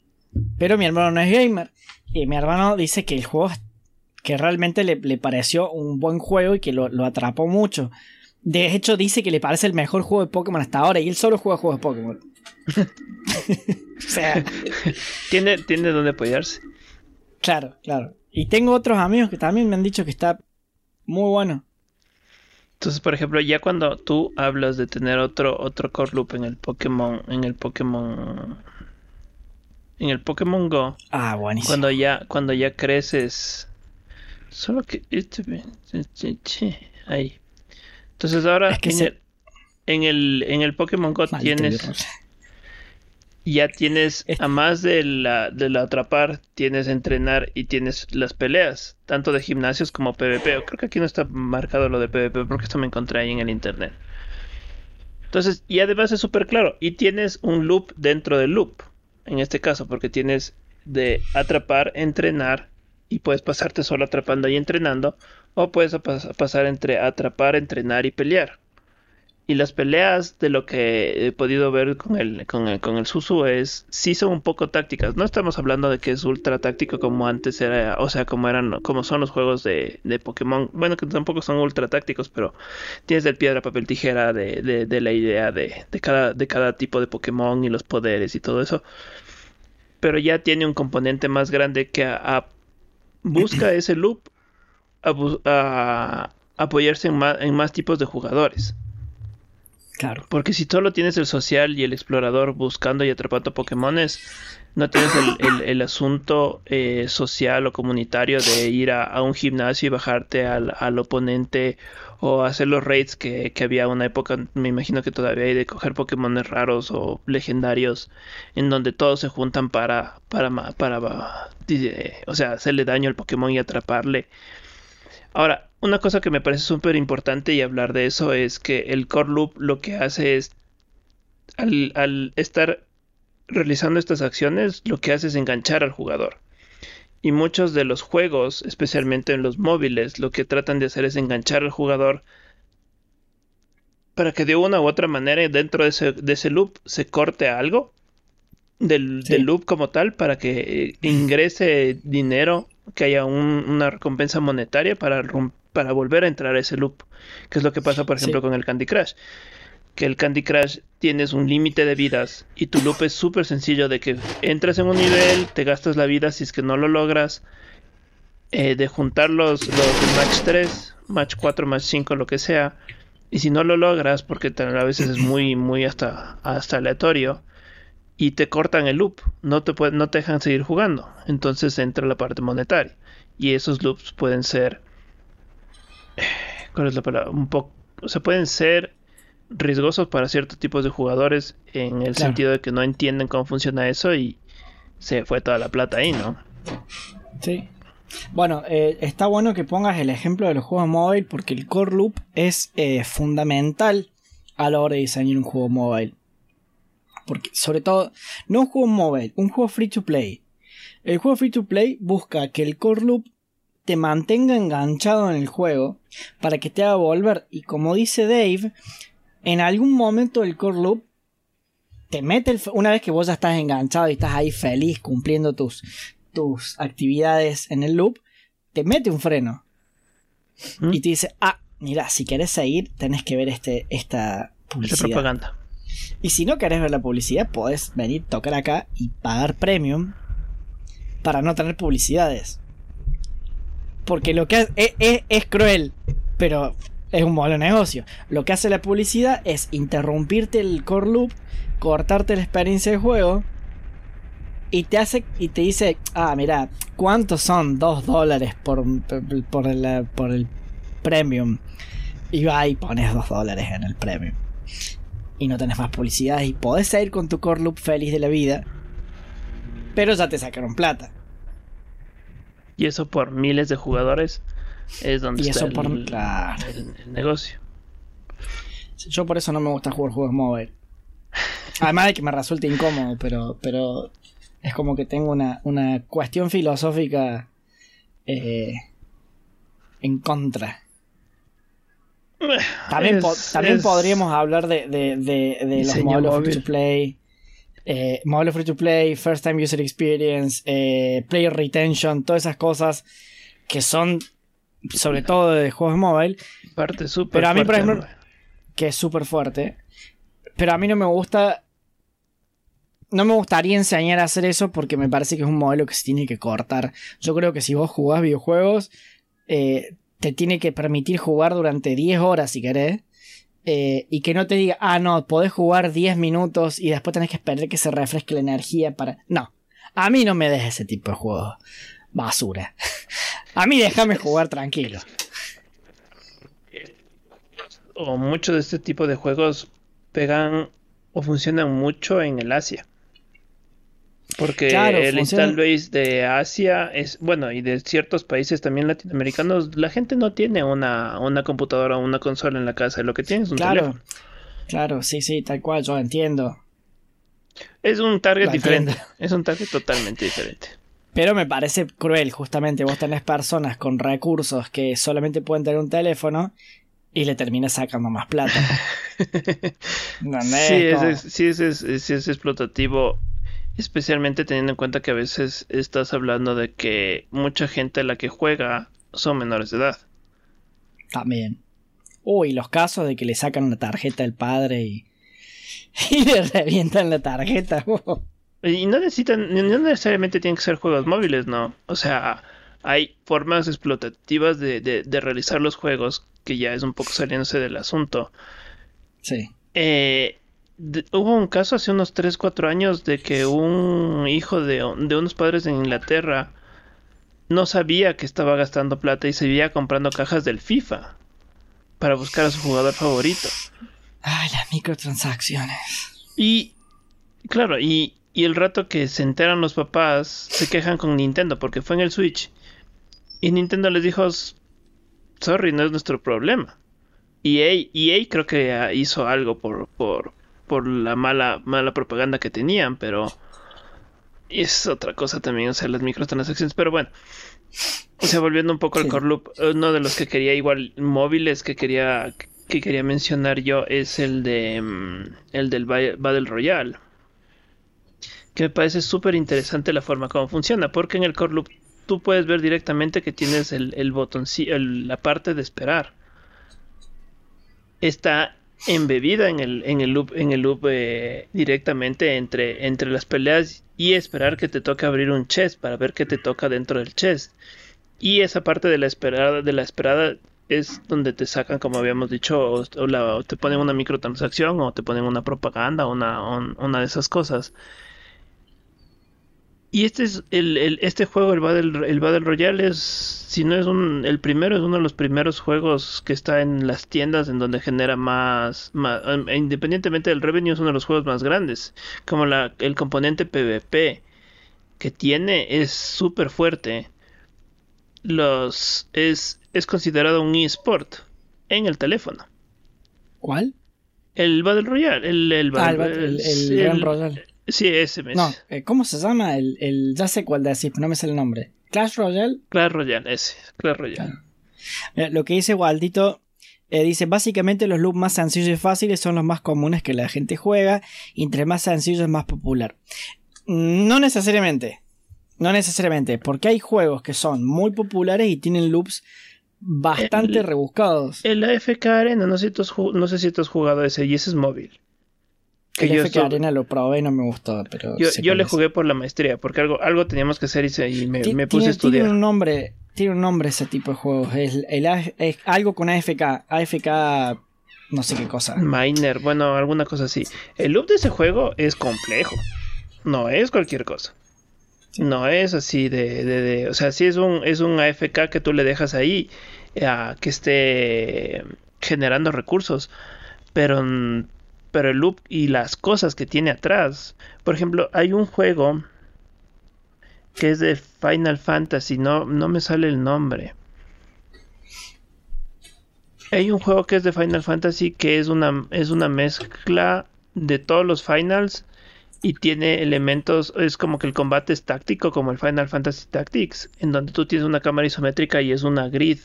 pero mi hermano no es gamer. Y mi hermano dice que el juego, que realmente le, pareció un buen juego y que lo, lo, atrapó mucho. De hecho, dice que le parece el mejor juego de Pokémon hasta ahora y él solo juega juegos de Pokémon. [LAUGHS] o sea, tiene, tiene donde apoyarse. Claro, claro. Y tengo otros amigos que también me han dicho que está muy bueno. Entonces, por ejemplo, ya cuando tú hablas de tener otro otro core loop en el Pokémon, en el Pokémon en el Pokémon Go. Ah, buenísimo. Cuando ya cuando ya creces solo que ahí. Entonces ahora en, el, en, el, en el Pokémon Go tienes ya tienes, a más de la, de la atrapar, tienes entrenar y tienes las peleas, tanto de gimnasios como PvP. Creo que aquí no está marcado lo de PvP porque esto me encontré ahí en el internet. Entonces, y además es súper claro. Y tienes un loop dentro del loop. En este caso, porque tienes de atrapar, entrenar y puedes pasarte solo atrapando y entrenando. O puedes pasar entre atrapar, entrenar y pelear. Y las peleas, de lo que he podido ver con el, con el, con el Susu, es sí son un poco tácticas. No estamos hablando de que es ultra táctico como antes era, o sea, como eran, como son los juegos de, de Pokémon. Bueno, que tampoco son ultra tácticos, pero tienes el piedra, papel, tijera de, de, de la idea de, de, cada, de cada tipo de Pokémon y los poderes y todo eso. Pero ya tiene un componente más grande que a, busca [CLEARS THROAT] ese loop a, apoyarse en más, en más tipos de jugadores. Claro. Porque si solo tienes el social y el explorador buscando y atrapando Pokémones, no tienes el, [LAUGHS] asunto eh, social o comunitario de ir a, un gimnasio y bajarte al, oponente o hacer los raids que, que, había una época, me imagino que todavía hay de coger Pokémones raros o legendarios en donde todos se juntan para, para, para, eh, o sea, hacerle daño al Pokémon y atraparle. Ahora, una cosa que me parece súper importante y hablar de eso es que el core loop lo que hace es, al, estar realizando estas acciones, lo que hace es enganchar al jugador. Y muchos de los juegos, especialmente en los móviles, lo que tratan de hacer es enganchar al jugador para que de una u otra manera dentro de ese, loop se corte algo del, loop como tal para que ingrese dinero que haya una recompensa monetaria para, para volver a entrar a ese loop. Que es lo que pasa, por ejemplo, con el Candy Crush. Que el Candy Crush tienes un límite de vidas y tu loop es súper sencillo de que entras en un nivel, te gastas la vida si es que no lo logras. Eh, de juntar los, los match 3, match 4, match 5, lo que sea. Y si no lo logras, porque a veces es muy, muy hasta, hasta aleatorio, y te cortan el loop, no te, no te dejan seguir jugando. Entonces entra la parte monetaria. Y esos loops pueden ser. ¿Cuál es la palabra? Un poco. O sea, pueden ser riesgosos para ciertos tipos de jugadores en el sentido de que no entienden cómo funciona eso y se fue toda la plata ahí, ¿no? Sí. Bueno, eh, está bueno que pongas el ejemplo de los juegos móvil porque el core loop es eh, fundamental a la hora de diseñar un juego móvil. Porque, sobre todo, no un juego móvil, un juego free to play. El juego free to play busca que el core loop te mantenga enganchado en el juego para que te haga volver. Y como dice Dave, en algún momento el core loop te mete el, una vez que vos ya estás enganchado y estás ahí feliz cumpliendo tus, tus actividades en el loop, te mete un freno. ¿Mm? Y te dice, ah, mira, si querés seguir, tenés que ver este, esta publicidad. Esta propaganda. Y si no querés ver la publicidad, podés venir, tocar acá y pagar premium para no tener publicidades. Porque lo que es, es, es cruel, pero es un modelo de negocio. Lo que hace la publicidad es interrumpirte el core loop, cortarte la experiencia de juego y te hace y te dice, ah, mira, ¿cuántos son 2 dólares por, por, el, por el premium? Y va y pones 2 dólares en el premium. Y no tenés más publicidad y podés seguir con tu core loop feliz de la vida. Pero ya te sacaron plata. Y eso por miles de jugadores es donde Y está eso el, por- claro. el- el negocio. Yo por eso no me gusta jugar juegos móviles. Además de que me resulta incómodo, pero, pero es como que tengo una, una cuestión filosófica eh, en contra. También, po- también es- podríamos hablar de, de, de- de los modelos móvil. free to play. Eh, modelos free to play, first time user experience, eh, player retention, todas esas cosas que son sobre todo de juegos móviles Parte súper Pero a mí, por fuerte, ejemplo, que es súper fuerte. Pero a mí no me gusta. No me gustaría enseñar a hacer eso porque me parece que es un modelo que se tiene que cortar. Yo creo que si vos jugás videojuegos, eh, te tiene que permitir jugar durante 10 horas si querés. eh, y que no te diga, ah, no, podés jugar 10 minutos y después tenés que esperar que se refresque la energía para. No. A mí no me des ese tipo de juegos. Basura. [LAUGHS] a mí déjame jugar tranquilo. o muchos de este tipo de juegos pegan o funcionan mucho en el Asia. Porque Claro, el funciona- install base de Asia es, bueno, y de ciertos países también latinoamericanos, la gente no tiene una, una computadora o una consola en la casa, lo que tiene es un Claro. teléfono. Claro, sí, sí, tal cual, yo entiendo. Es un target Lo diferente, entiendo. es un target totalmente diferente. Pero me parece cruel, justamente. Vos tenés personas con recursos que solamente pueden tener un teléfono y le terminas sacando más plata. [LAUGHS] Sí, es, sí, es, es- sí es explotativo, especialmente teniendo en cuenta que a veces estás hablando de que mucha gente a la que juega son menores de edad. También. Uy, los casos de que le sacan la tarjeta al padre y, [LAUGHS] y le revientan la tarjeta. [LAUGHS] Y no necesitan, no necesariamente tienen que ser juegos móviles, ¿no? O sea, hay formas explotativas de, de, de realizar los juegos, que ya es un poco saliéndose del asunto. sí. Eh, de- hubo un caso hace unos 3, 4 años de que un hijo de, de unos padres en Inglaterra no sabía que estaba gastando plata y seguía comprando cajas del FIFA para buscar a su jugador favorito. Ay, las microtransacciones. Y claro, y, y el rato que se enteran los papás se quejan con Nintendo porque fue en el Switch. Y Nintendo les dijo, sorry, no es nuestro problema. EA, EA creo que hizo algo por, por, por la mala, mala propaganda que tenían, pero es otra cosa también, o sea, las microtransacciones. Pero bueno, o sea, volviendo un poco al core loop, uno de los que quería igual móviles que quería que quería mencionar yo es el de mm, el del Ba- Battle Royale. Que me parece súper interesante la forma como funciona, porque en el core loop tú puedes ver directamente que tienes el, el botón, la parte de esperar. Está embebida en el, en el loop, en el loop eh, directamente entre, entre las peleas y esperar que te toque abrir un chest para ver qué te toca dentro del chest. Y esa parte de la esperada, de la esperada es donde te sacan, como habíamos dicho, o, te ponen una microtransacción o te ponen una propaganda, una, un- una de esas cosas. Y este es el, el- este juego, el Battle, el Battle Royale, es, si no es un, el primero, es uno de los primeros juegos que está en las tiendas en donde genera más, más eh, independientemente del revenue, es uno de los juegos más grandes. Como la, el componente PvP que tiene es súper fuerte. Los, es, es considerado un eSport en el teléfono. ¿Cuál? El Battle Royale, el, el, Ah, el, Battle- el, el, el- Gran Royale. Sí, ese mes. No, eh, ¿cómo se llama? El, el, ya sé cuál decís, pero no me sale el nombre. Clash Royale. Clash Royale, ese, Clash Royale. Mira, lo que dice Waldito Eh, dice, básicamente los loops más sencillos y fáciles son los más comunes que la gente juega, y entre más sencillo es más popular. No necesariamente, no necesariamente, porque hay juegos que son muy populares y tienen loops bastante rebuscados. El AFK Arena, no sé, si tú has, no sé si tú has jugado ese, y ese es móvil. El AFK Arena lo probé y no me gustó, pero... Yo, le jugué por la maestría, porque algo, algo teníamos que hacer y, me, me, puse a estudiar. Tiene un nombre, tiene un nombre ese tipo de juegos. Es, el, es algo con AFK. AFK. No sé qué cosa. Miner, bueno, alguna cosa así. El loop de ese juego es complejo. No es cualquier cosa. No es así de, de, O sea, sí es un, es un AFK que tú le dejas ahí a que esté generando recursos. Pero, pero el loop y las cosas que tiene atrás. Por ejemplo, hay un juego que es de Final Fantasy, no, no me sale el nombre. Hay un juego que es de Final Fantasy que es una, es una mezcla de todos los finals y tiene elementos, es como que el combate es táctico como el Final Fantasy Tactics, en donde tú tienes una cámara isométrica y es una grid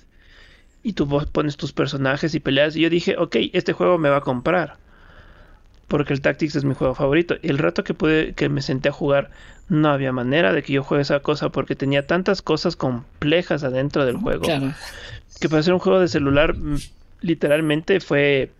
y tú pones tus personajes y peleas y yo dije, ok, este juego me va a comprar porque el Tactics es mi juego favorito. Y el rato que pude, que me senté a jugar, no había manera de que yo juegue esa cosa porque tenía tantas cosas complejas adentro del juego. Que para ser un juego de celular, mm, literalmente fue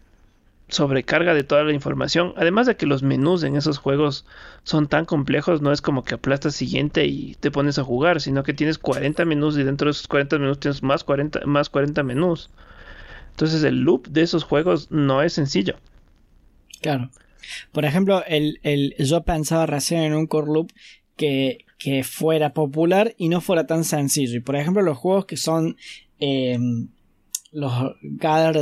sobrecarga de toda la información. Además de que los menús en esos juegos son tan complejos, no es como que aplastas siguiente y te pones a jugar, sino que tienes 40 menús y dentro de esos 40 menús tienes más 40, más 40 menús. Entonces el loop de esos juegos no es sencillo. Claro. Por ejemplo, el, el, yo pensaba recién en un core loop que, que, fuera popular y no fuera tan sencillo. Y por ejemplo, los juegos que son em, los gather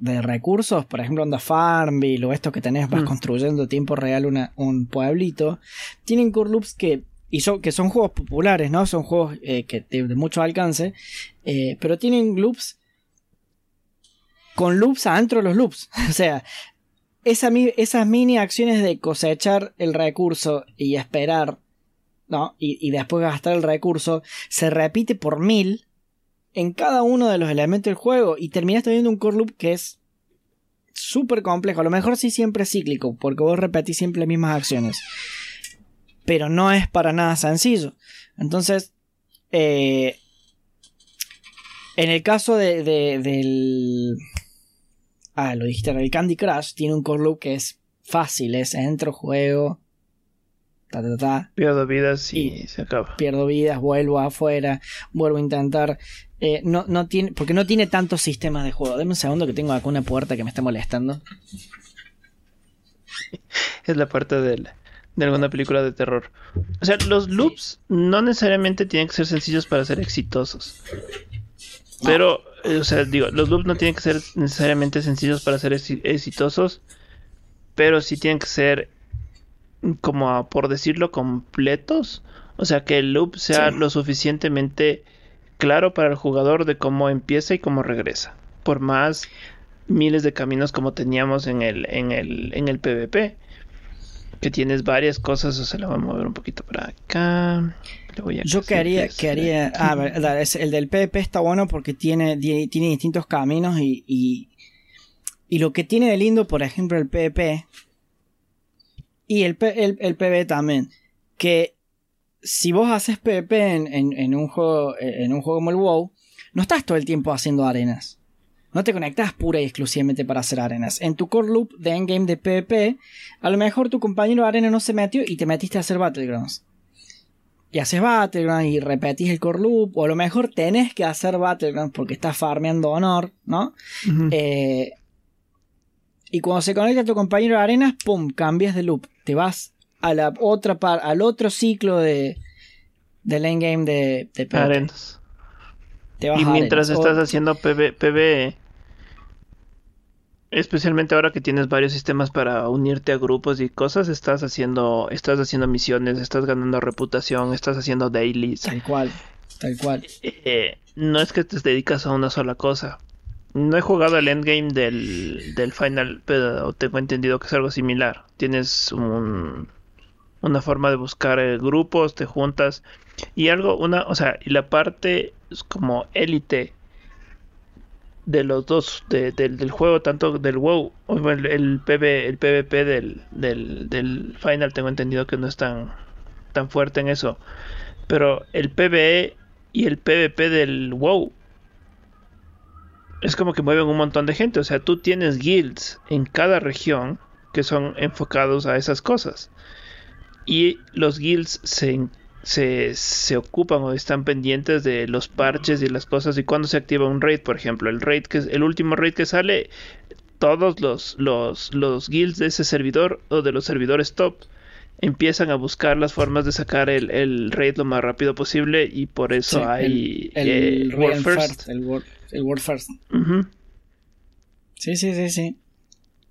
de, recursos, por ejemplo, onda Farmville o estos que tenés, vas mm. construyendo tiempo real una, un pueblito, tienen core loops que y son, que son juegos populares, ¿no? Son juegos eh, que de, mucho alcance, eh, pero tienen loops con loops adentro de los loops. [LAUGHS] o sea, esas mini acciones de cosechar el recurso y esperar, ¿no? Y, después gastar el recurso, se repite por mil en cada uno de los elementos del juego y terminas teniendo un core loop que es súper complejo. A lo mejor sí siempre es cíclico, porque vos repetís siempre las mismas acciones. Pero no es para nada sencillo. Entonces, eh, en el caso de, del Ah, lo dijiste, el Candy Crush tiene un core loop que es fácil, es entro, juego, ta, ta, ta. Pierdo vidas y, se acaba. Pierdo vidas, vuelvo afuera, vuelvo a intentar. Eh, no, no tiene, porque no tiene tantos sistemas de juego. Deme un segundo que tengo acá una puerta que me está molestando. [LAUGHS] Es la parte de, de alguna película de terror. O sea, los loops no necesariamente tienen que ser sencillos para ser exitosos. Pero o sea, digo, los loops no tienen que ser necesariamente sencillos para ser exitosos, pero sí tienen que ser, como por decirlo, completos. O sea, que el loop sea lo suficientemente claro para el jugador de cómo empieza y cómo regresa. Por más miles de caminos como teníamos en el, en el, en el PvP. Que tienes varias cosas, o se lo vamos a mover un poquito para acá. Yo quería, quería, ah, [LAUGHS] el del PvP está bueno porque tiene, tiene distintos caminos y, y, lo que tiene de lindo, por ejemplo, el PvP y el, el, el PvP también, que si vos haces PvP en, en, un juego, en un juego como el WoW, no estás todo el tiempo haciendo arenas. No te conectas pura y exclusivamente para hacer arenas. En tu core loop de endgame de PvP, a lo mejor tu compañero de arena no se metió y te metiste a hacer Battlegrounds y haces Battleground y repetís el core loop, o a lo mejor tenés que hacer Battleground porque estás farmeando honor, ¿no? Eh, y cuando se conecta tu compañero de arenas, ¡pum! cambias de loop. Te vas a la otra par, al otro ciclo de del endgame de, de Arenas. y mientras estás haciendo PB, Especialmente ahora que tienes varios sistemas para unirte a grupos y cosas, estás haciendo, estás haciendo misiones, estás ganando reputación, estás haciendo dailies. Tal cual, tal cual. Eh, no es que te dedicas a una sola cosa. No he jugado el endgame del, del final, pero tengo entendido que es algo similar. Tienes un, una forma de buscar eh, grupos, te juntas y algo, una, o sea, y la parte como élite de los dos del juego tanto del WoW el, el, el PvP del, del, del, Final tengo entendido que no es tan tan fuerte en eso. Pero el PvE y el PvP del WoW es como que mueven un montón de gente. O sea tú tienes guilds en cada región que son enfocados a esas cosas. Y los guilds se se, se, ocupan o están pendientes de los parches y las cosas y cuando se activa un raid, por ejemplo, el raid que el último raid que sale, todos los, los, los guilds de ese servidor o de los servidores top empiezan a buscar las formas de sacar el, el raid lo más rápido posible y por eso hay el, el, World First. El World, First. Sí, sí, sí, sí.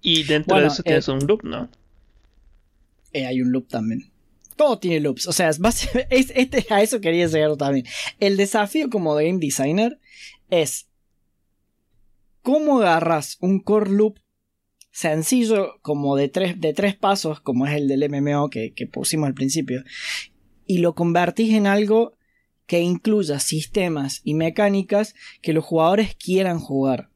Y dentro de eso tienes eh, un loop, ¿no? Eh, hay un loop también todo tiene loops. O sea, es, [LAUGHS] este, a eso quería llegar también. El desafío como game designer es cómo agarras un core loop sencillo como de tres, de tres pasos, como es el del MMO que, que pusimos al principio, y lo convertís en algo que incluya sistemas y mecánicas que los jugadores quieran jugar.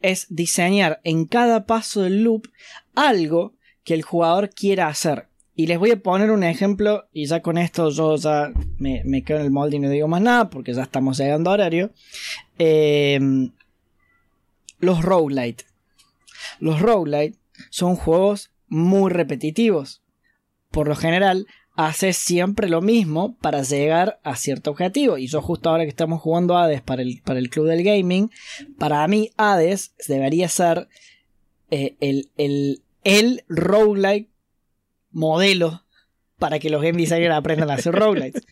Es diseñar en cada paso del loop algo que el jugador quiera hacer. Y les voy a poner un ejemplo, y ya con esto yo ya me, quedo en el molde y no digo más nada, porque ya estamos llegando a horario. Em, los roguelite. Los roguelite son juegos muy repetitivos. Por lo general, haces siempre lo mismo para llegar a cierto objetivo. Y yo justo ahora que estamos jugando Hades para el, para el club del gaming, para mí Hades debería ser eh, el, el, el modelo para que los game designers aprendan a hacer roguelites.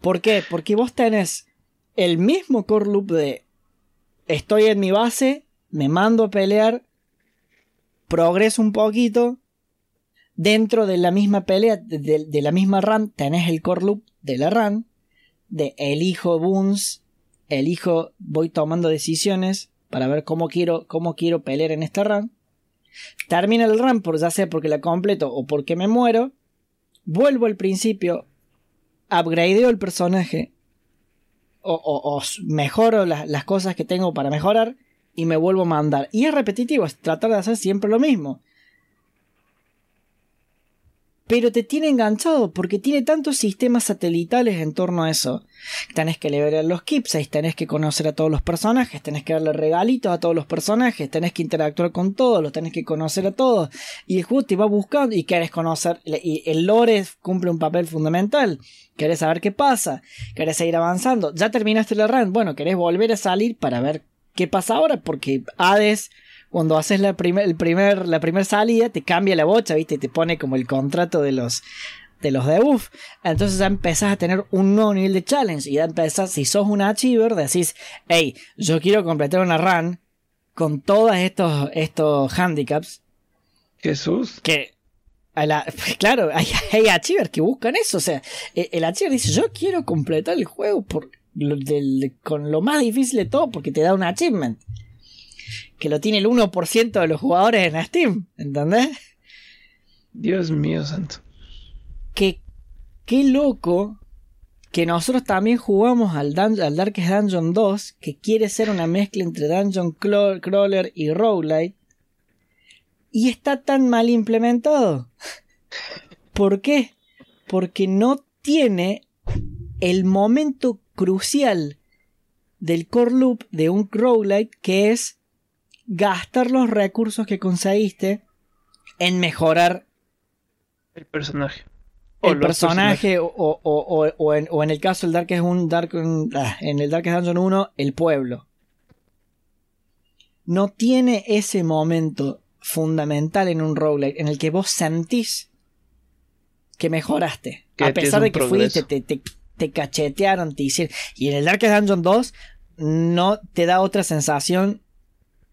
¿Por qué? Porque vos tenés el mismo core loop de estoy en mi base, me mando a pelear, progreso un poquito, dentro de la misma pelea, de, la misma run, tenés el core loop de la run, de elijo boons, elijo, voy tomando decisiones para ver cómo quiero, cómo quiero pelear en esta run. Termina el run, por, ya sea porque la completo o porque me muero. Vuelvo al principio. Upgradeo el personaje. O, mejoro las cosas que tengo para mejorar. Y me vuelvo a mandar. Y es repetitivo, es tratar de hacer siempre lo mismo pero te tiene enganchado porque tiene tantos sistemas satelitales en torno a eso. Tenés que leer los keepsakes, tenés que conocer a todos los personajes, tenés que darle regalitos a todos los personajes, tenés que interactuar con todos, los tenés que conocer a todos. Y el juego te va buscando y querés conocer, y el lore cumple un papel fundamental. Querés saber qué pasa, querés seguir avanzando. Ya terminaste la run, bueno, querés volver a salir para ver qué pasa ahora porque Hades cuando haces la primer, el primer, la primera salida, te cambia la bocha, ¿viste? Te pone como el contrato de los de los de UF. Entonces ya empezás a tener un nuevo nivel de challenge. Y ya empezás, si sos un achiever, decís, hey, yo quiero completar una run con todos estos, estos handicaps. Jesús. Que, [LAUGHS] claro, hay, hay achievers que buscan eso. O sea, e, el achiever dice, yo quiero completar el juego por, con lo más difícil de todo porque te da un achievement que lo tiene el 1% de los jugadores en Steam, ¿entendés? Dios mío santo. Que, qué loco que nosotros también jugamos al, al Darkest Dungeon 2, que quiere ser una mezcla entre Dungeon Crawler y Roguelite, y está tan mal implementado. [LAUGHS] ¿Por qué? Porque no tiene el momento crucial del core loop de un roguelite que es gastar los recursos que conseguiste en mejorar el personaje. el personaje o, o, en, el caso del Dark es un Dark ah, en el Dark Dungeon 1 el pueblo. No tiene ese momento fundamental en un roguelike en el que vos sentís que mejoraste. a pesar de que fuiste, te, te, te, cachetearon, te hicieron. Y en el Dark Dungeon 2 no te da otra sensación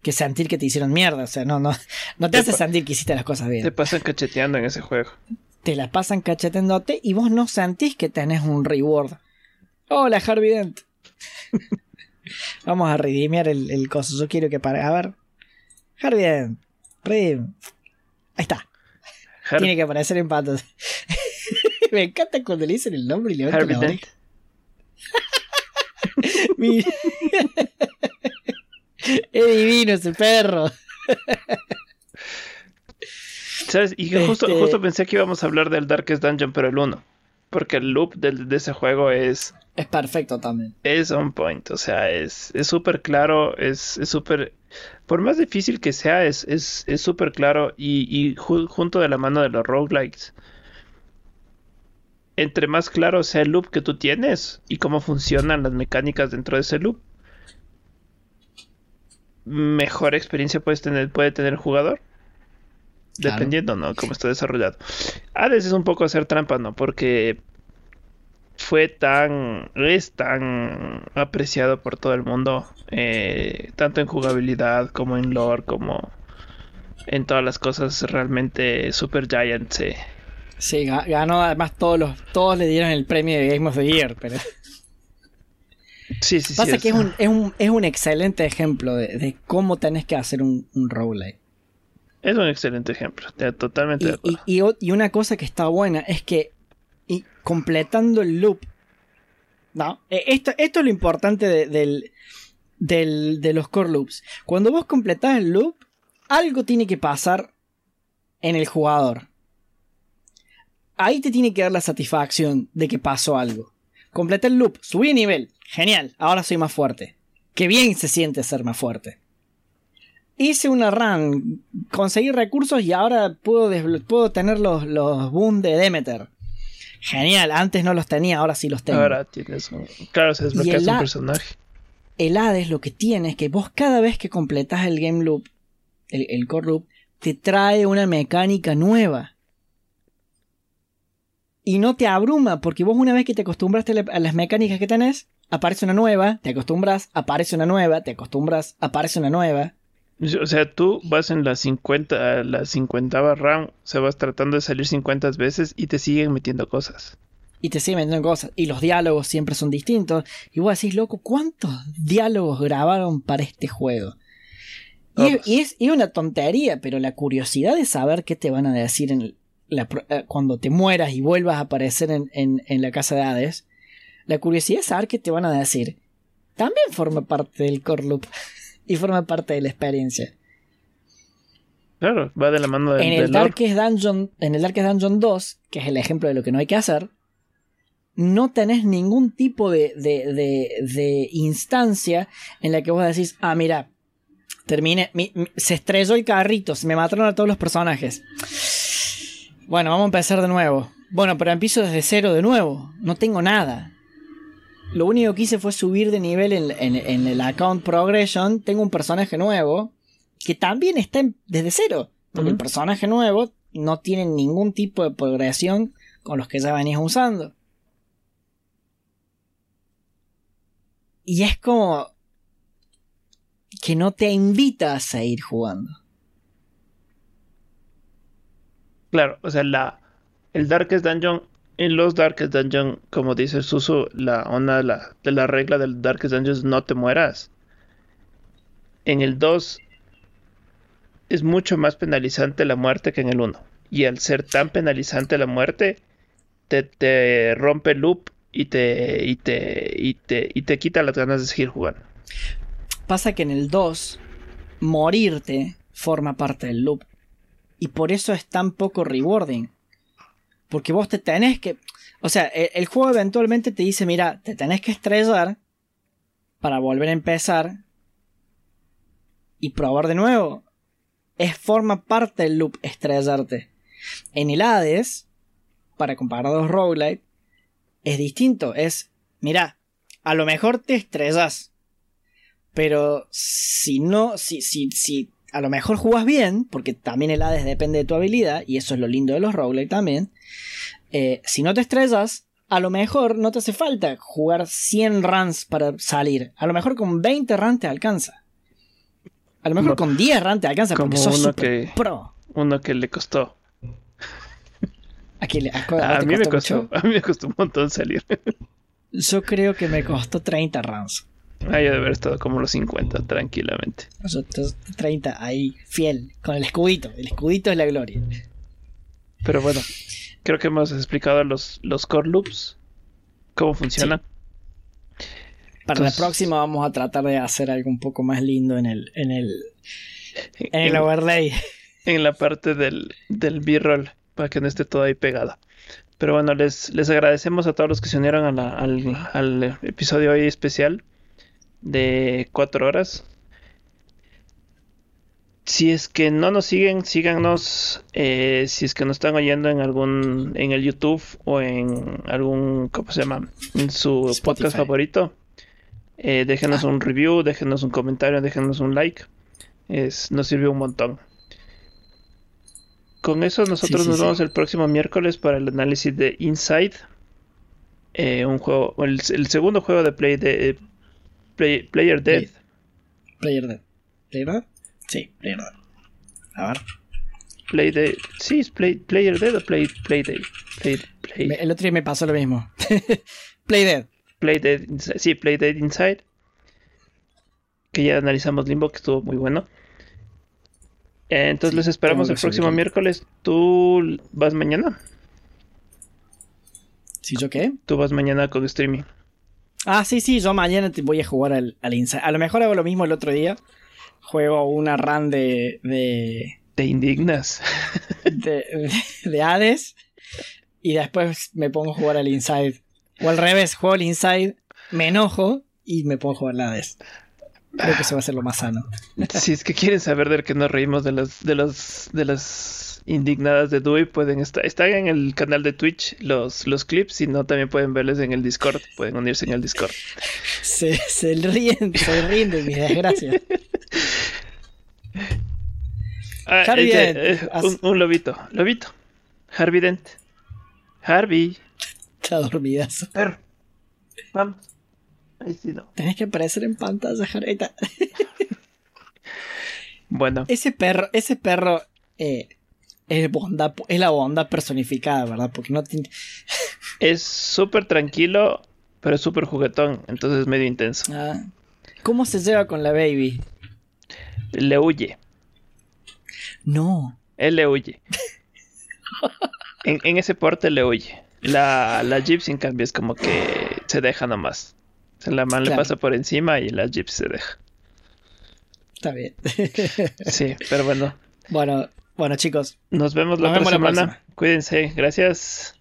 que sentir que te hicieron mierda. O sea, no, no, no te, hace sentir que hiciste las cosas bien. Te pasan cacheteando en ese juego. Te las pasan cacheteándote y vos no sentís que tenés un reward. Hola, Harvey Dent. [LAUGHS] Vamos a redimiar el, el coso. Yo quiero que pare. A ver. Harvey Dent. Ahí está. Tiene que aparecer en patos. [LAUGHS] Me encanta cuando le dicen el nombre y le la [LAUGHS] [LAUGHS] es divino ese perro. ¿Sabes? Y justo, Este- justo pensé que íbamos a hablar del Darkest Dungeon, pero el 1. Porque el loop de, ese juego es, Es perfecto también. es on point. O sea, es es súper claro. Es es súper. por más difícil que sea, es es es súper claro. Y, y ju- junto de la mano de los roguelikes. Entre más claro sea el loop que tú tienes y cómo funcionan las mecánicas dentro de ese loop, mejor experiencia puedes tener, puede tener el jugador. Claro. Dependiendo, ¿no? Cómo está desarrollado. Hades es un poco hacer trampa, ¿no? Porque fue tan, es tan apreciado por todo el mundo, eh, tanto en jugabilidad como en lore, como en todas las cosas. Realmente Super Giant se, Sí, ga- ganó además todos los todos le dieron el premio de Game of the Year, pero Sí, sí, sí. pasa es- que es un, es un, es un excelente ejemplo de, de cómo tenés que hacer un, un roguelike. es un excelente ejemplo. te- Totalmente de Y, acuerdo. y- y una cosa que está buena es que y completando el loop, ¿no? Eh, Esto, esto es lo importante de, del, del- de los core loops. Cuando vos completás el loop, algo tiene que pasar en el jugador. Ahí te tiene que dar la satisfacción de que pasó algo. Completé el loop, subí de nivel, genial, ahora soy más fuerte. Qué bien se siente ser más fuerte. Hice una run, conseguí recursos y ahora puedo, puedo tener los, los boons de Demeter. Genial, antes no los tenía, ahora sí los tengo. Ahora tienes un. Claro, se desbloquea un personaje. el Hades lo que tiene es que vos cada vez que completas el game loop, el, el core loop, te trae una mecánica nueva. Y no te abruma, porque vos una vez que te acostumbraste a las mecánicas que tenés, aparece una nueva, te acostumbras, aparece una nueva, te acostumbras, aparece una nueva. O sea, tú vas en la 50, la 50 round, o sea, vas tratando de salir 50 veces y te siguen metiendo cosas. Y te siguen metiendo cosas. Y los diálogos siempre son distintos. Y vos decís, loco, ¿cuántos diálogos grabaron para este juego? Y, Oh, y es, y una tontería, pero la curiosidad de saber qué te van a decir en la eh, cuando te mueras y vuelvas a aparecer en, en- en la casa de Hades, la curiosidad de saber qué te van a decir, también forma parte del core loop [LAUGHS] y forma parte de la experiencia. Claro, va de la mano del, En el. Darkest Dungeon, en el Darkest Dungeon 2, que es el ejemplo de lo que no hay que hacer, no tenés ningún tipo de, de, de, de instancia en la que vos decís, ah, mira, terminé, mi- mi- se estrelló el carrito, se me mataron a todos los personajes. Bueno, vamos a empezar de nuevo. Bueno, pero empiezo desde cero de nuevo. No tengo nada. Lo único que hice fue subir de nivel en, en- en el account progression. Tengo un personaje nuevo que también está en- desde cero. Porque el personaje nuevo no tiene ningún tipo de progresión con los que ya venías usando. Y es como que no te invita a seguir jugando. Claro, o sea, la, el Darkest Dungeon, en los Darkest Dungeon, como dice Susu, la onda de la, de la regla del Darkest Dungeon no te mueras. En el 2 es mucho más penalizante la muerte que en el 1. Y al ser tan penalizante la muerte, te, te rompe el loop y te, y, te, y, te, y te quita las ganas de seguir jugando. Pasa que en el 2, morirte forma parte del loop. Y por eso es tan poco rewarding. Porque vos te tenés que... O sea, el, el juego eventualmente te dice, mira, te tenés que estrellar para volver a empezar y probar de nuevo. Es forma parte del loop estrellarte. En el Hades, para comparar dos roguelite, es distinto. Es, mira, a lo mejor te estrellas. Pero si no, si, si, si a lo mejor jugas bien, porque también el Hades depende de tu habilidad, y eso es lo lindo de los roguelike también. eh, si no te estrellas, a lo mejor no te hace falta jugar 100 runs para salir. A lo mejor con 20 runs te alcanza. A lo mejor No. con 10 runs te alcanza Como porque sos uno que- pro. Uno que le costó. ¿A, quién le- a- A, te mí me costó costó, mucho? a mí me costó un montón salir. Yo creo que me costó 30 runs. Ah, yo de haber estado como los 50, tranquilamente. T- 30 ahí, fiel, con el escudito. El escudito es la gloria. Pero bueno, creo que hemos explicado los, los core loops, cómo funcionan. Para la próxima vamos a tratar de hacer algo un poco más lindo en el, en el, en el overlay. En la parte del, del B-roll, para que no esté todo ahí pegado. Pero bueno, les, les agradecemos a todos los que se unieron al, al episodio hoy especial de cuatro horas. Si es que no nos siguen, síganos. Eh, si es que nos están oyendo en algún, en el YouTube o en algún, ¿cómo se llama? En su podcast favorito. Eh, déjenos ah. un review, déjenos un comentario, déjenos un like. Es, nos sirvió un montón. Con eso nosotros nos vemos el próximo miércoles para el análisis de Inside. Eh, un juego, el, segundo juego de Play de Player Dead. Player Dead. ¿Player Dead? Sí, Player Dead. A ver. Play Dead. Sí, es play, Player Dead o Play, play Dead. Play, play. El otro día me pasó lo mismo. [LAUGHS] play Dead. Play Dead. Sí, Play Dead Inside. Que ya analizamos Limbo, que estuvo muy bueno. Entonces les esperamos el próximo miércoles. ¿Tú vas mañana? ¿Sí yo qué? Tú vas mañana con streaming. Ah, sí, sí, yo mañana te voy a jugar al, al Inside. A lo mejor hago lo mismo el otro día. Juego una run de. de. Te indignas. de, de, Hades. Y después me pongo a jugar al Inside. O al revés, juego al Inside, me enojo y me pongo a jugar al Hades. Creo que eso va a ser lo más sano. [LAUGHS] si es que quieren saber del que nos reímos de los, de los, de las indignadas de Dewey pueden estar, están en el canal de Twitch los, los clips, si no también pueden verles en el Discord, pueden unirse en el Discord. Se, se ríen, se ríen de mi desgracia. Ah, Harvey eh, un, lobito, lobito. Harvey Dent. Harvey. Está dormidazo. Perro. Vamos. Sí no. Tienes que aparecer en pantalla, Harvey. [LAUGHS] bueno. Ese perro, ese perro eh, es, bondad, es la bondad personificada, ¿verdad? Porque no tiene... [LAUGHS] es súper tranquilo, pero es súper juguetón, entonces es medio intenso. Ah. ¿Cómo se lleva con la baby? Le huye. No. Él le huye. [LAUGHS] en, ese porte le huye. La, la Gypsy, en cambio, es como que se deja nomás. La man le pasa por encima y la Gypsy se deja. Está bien. [LAUGHS] sí, pero bueno. Bueno, bueno, chicos. Nos vemos la próxima semana. Cuídense. Gracias.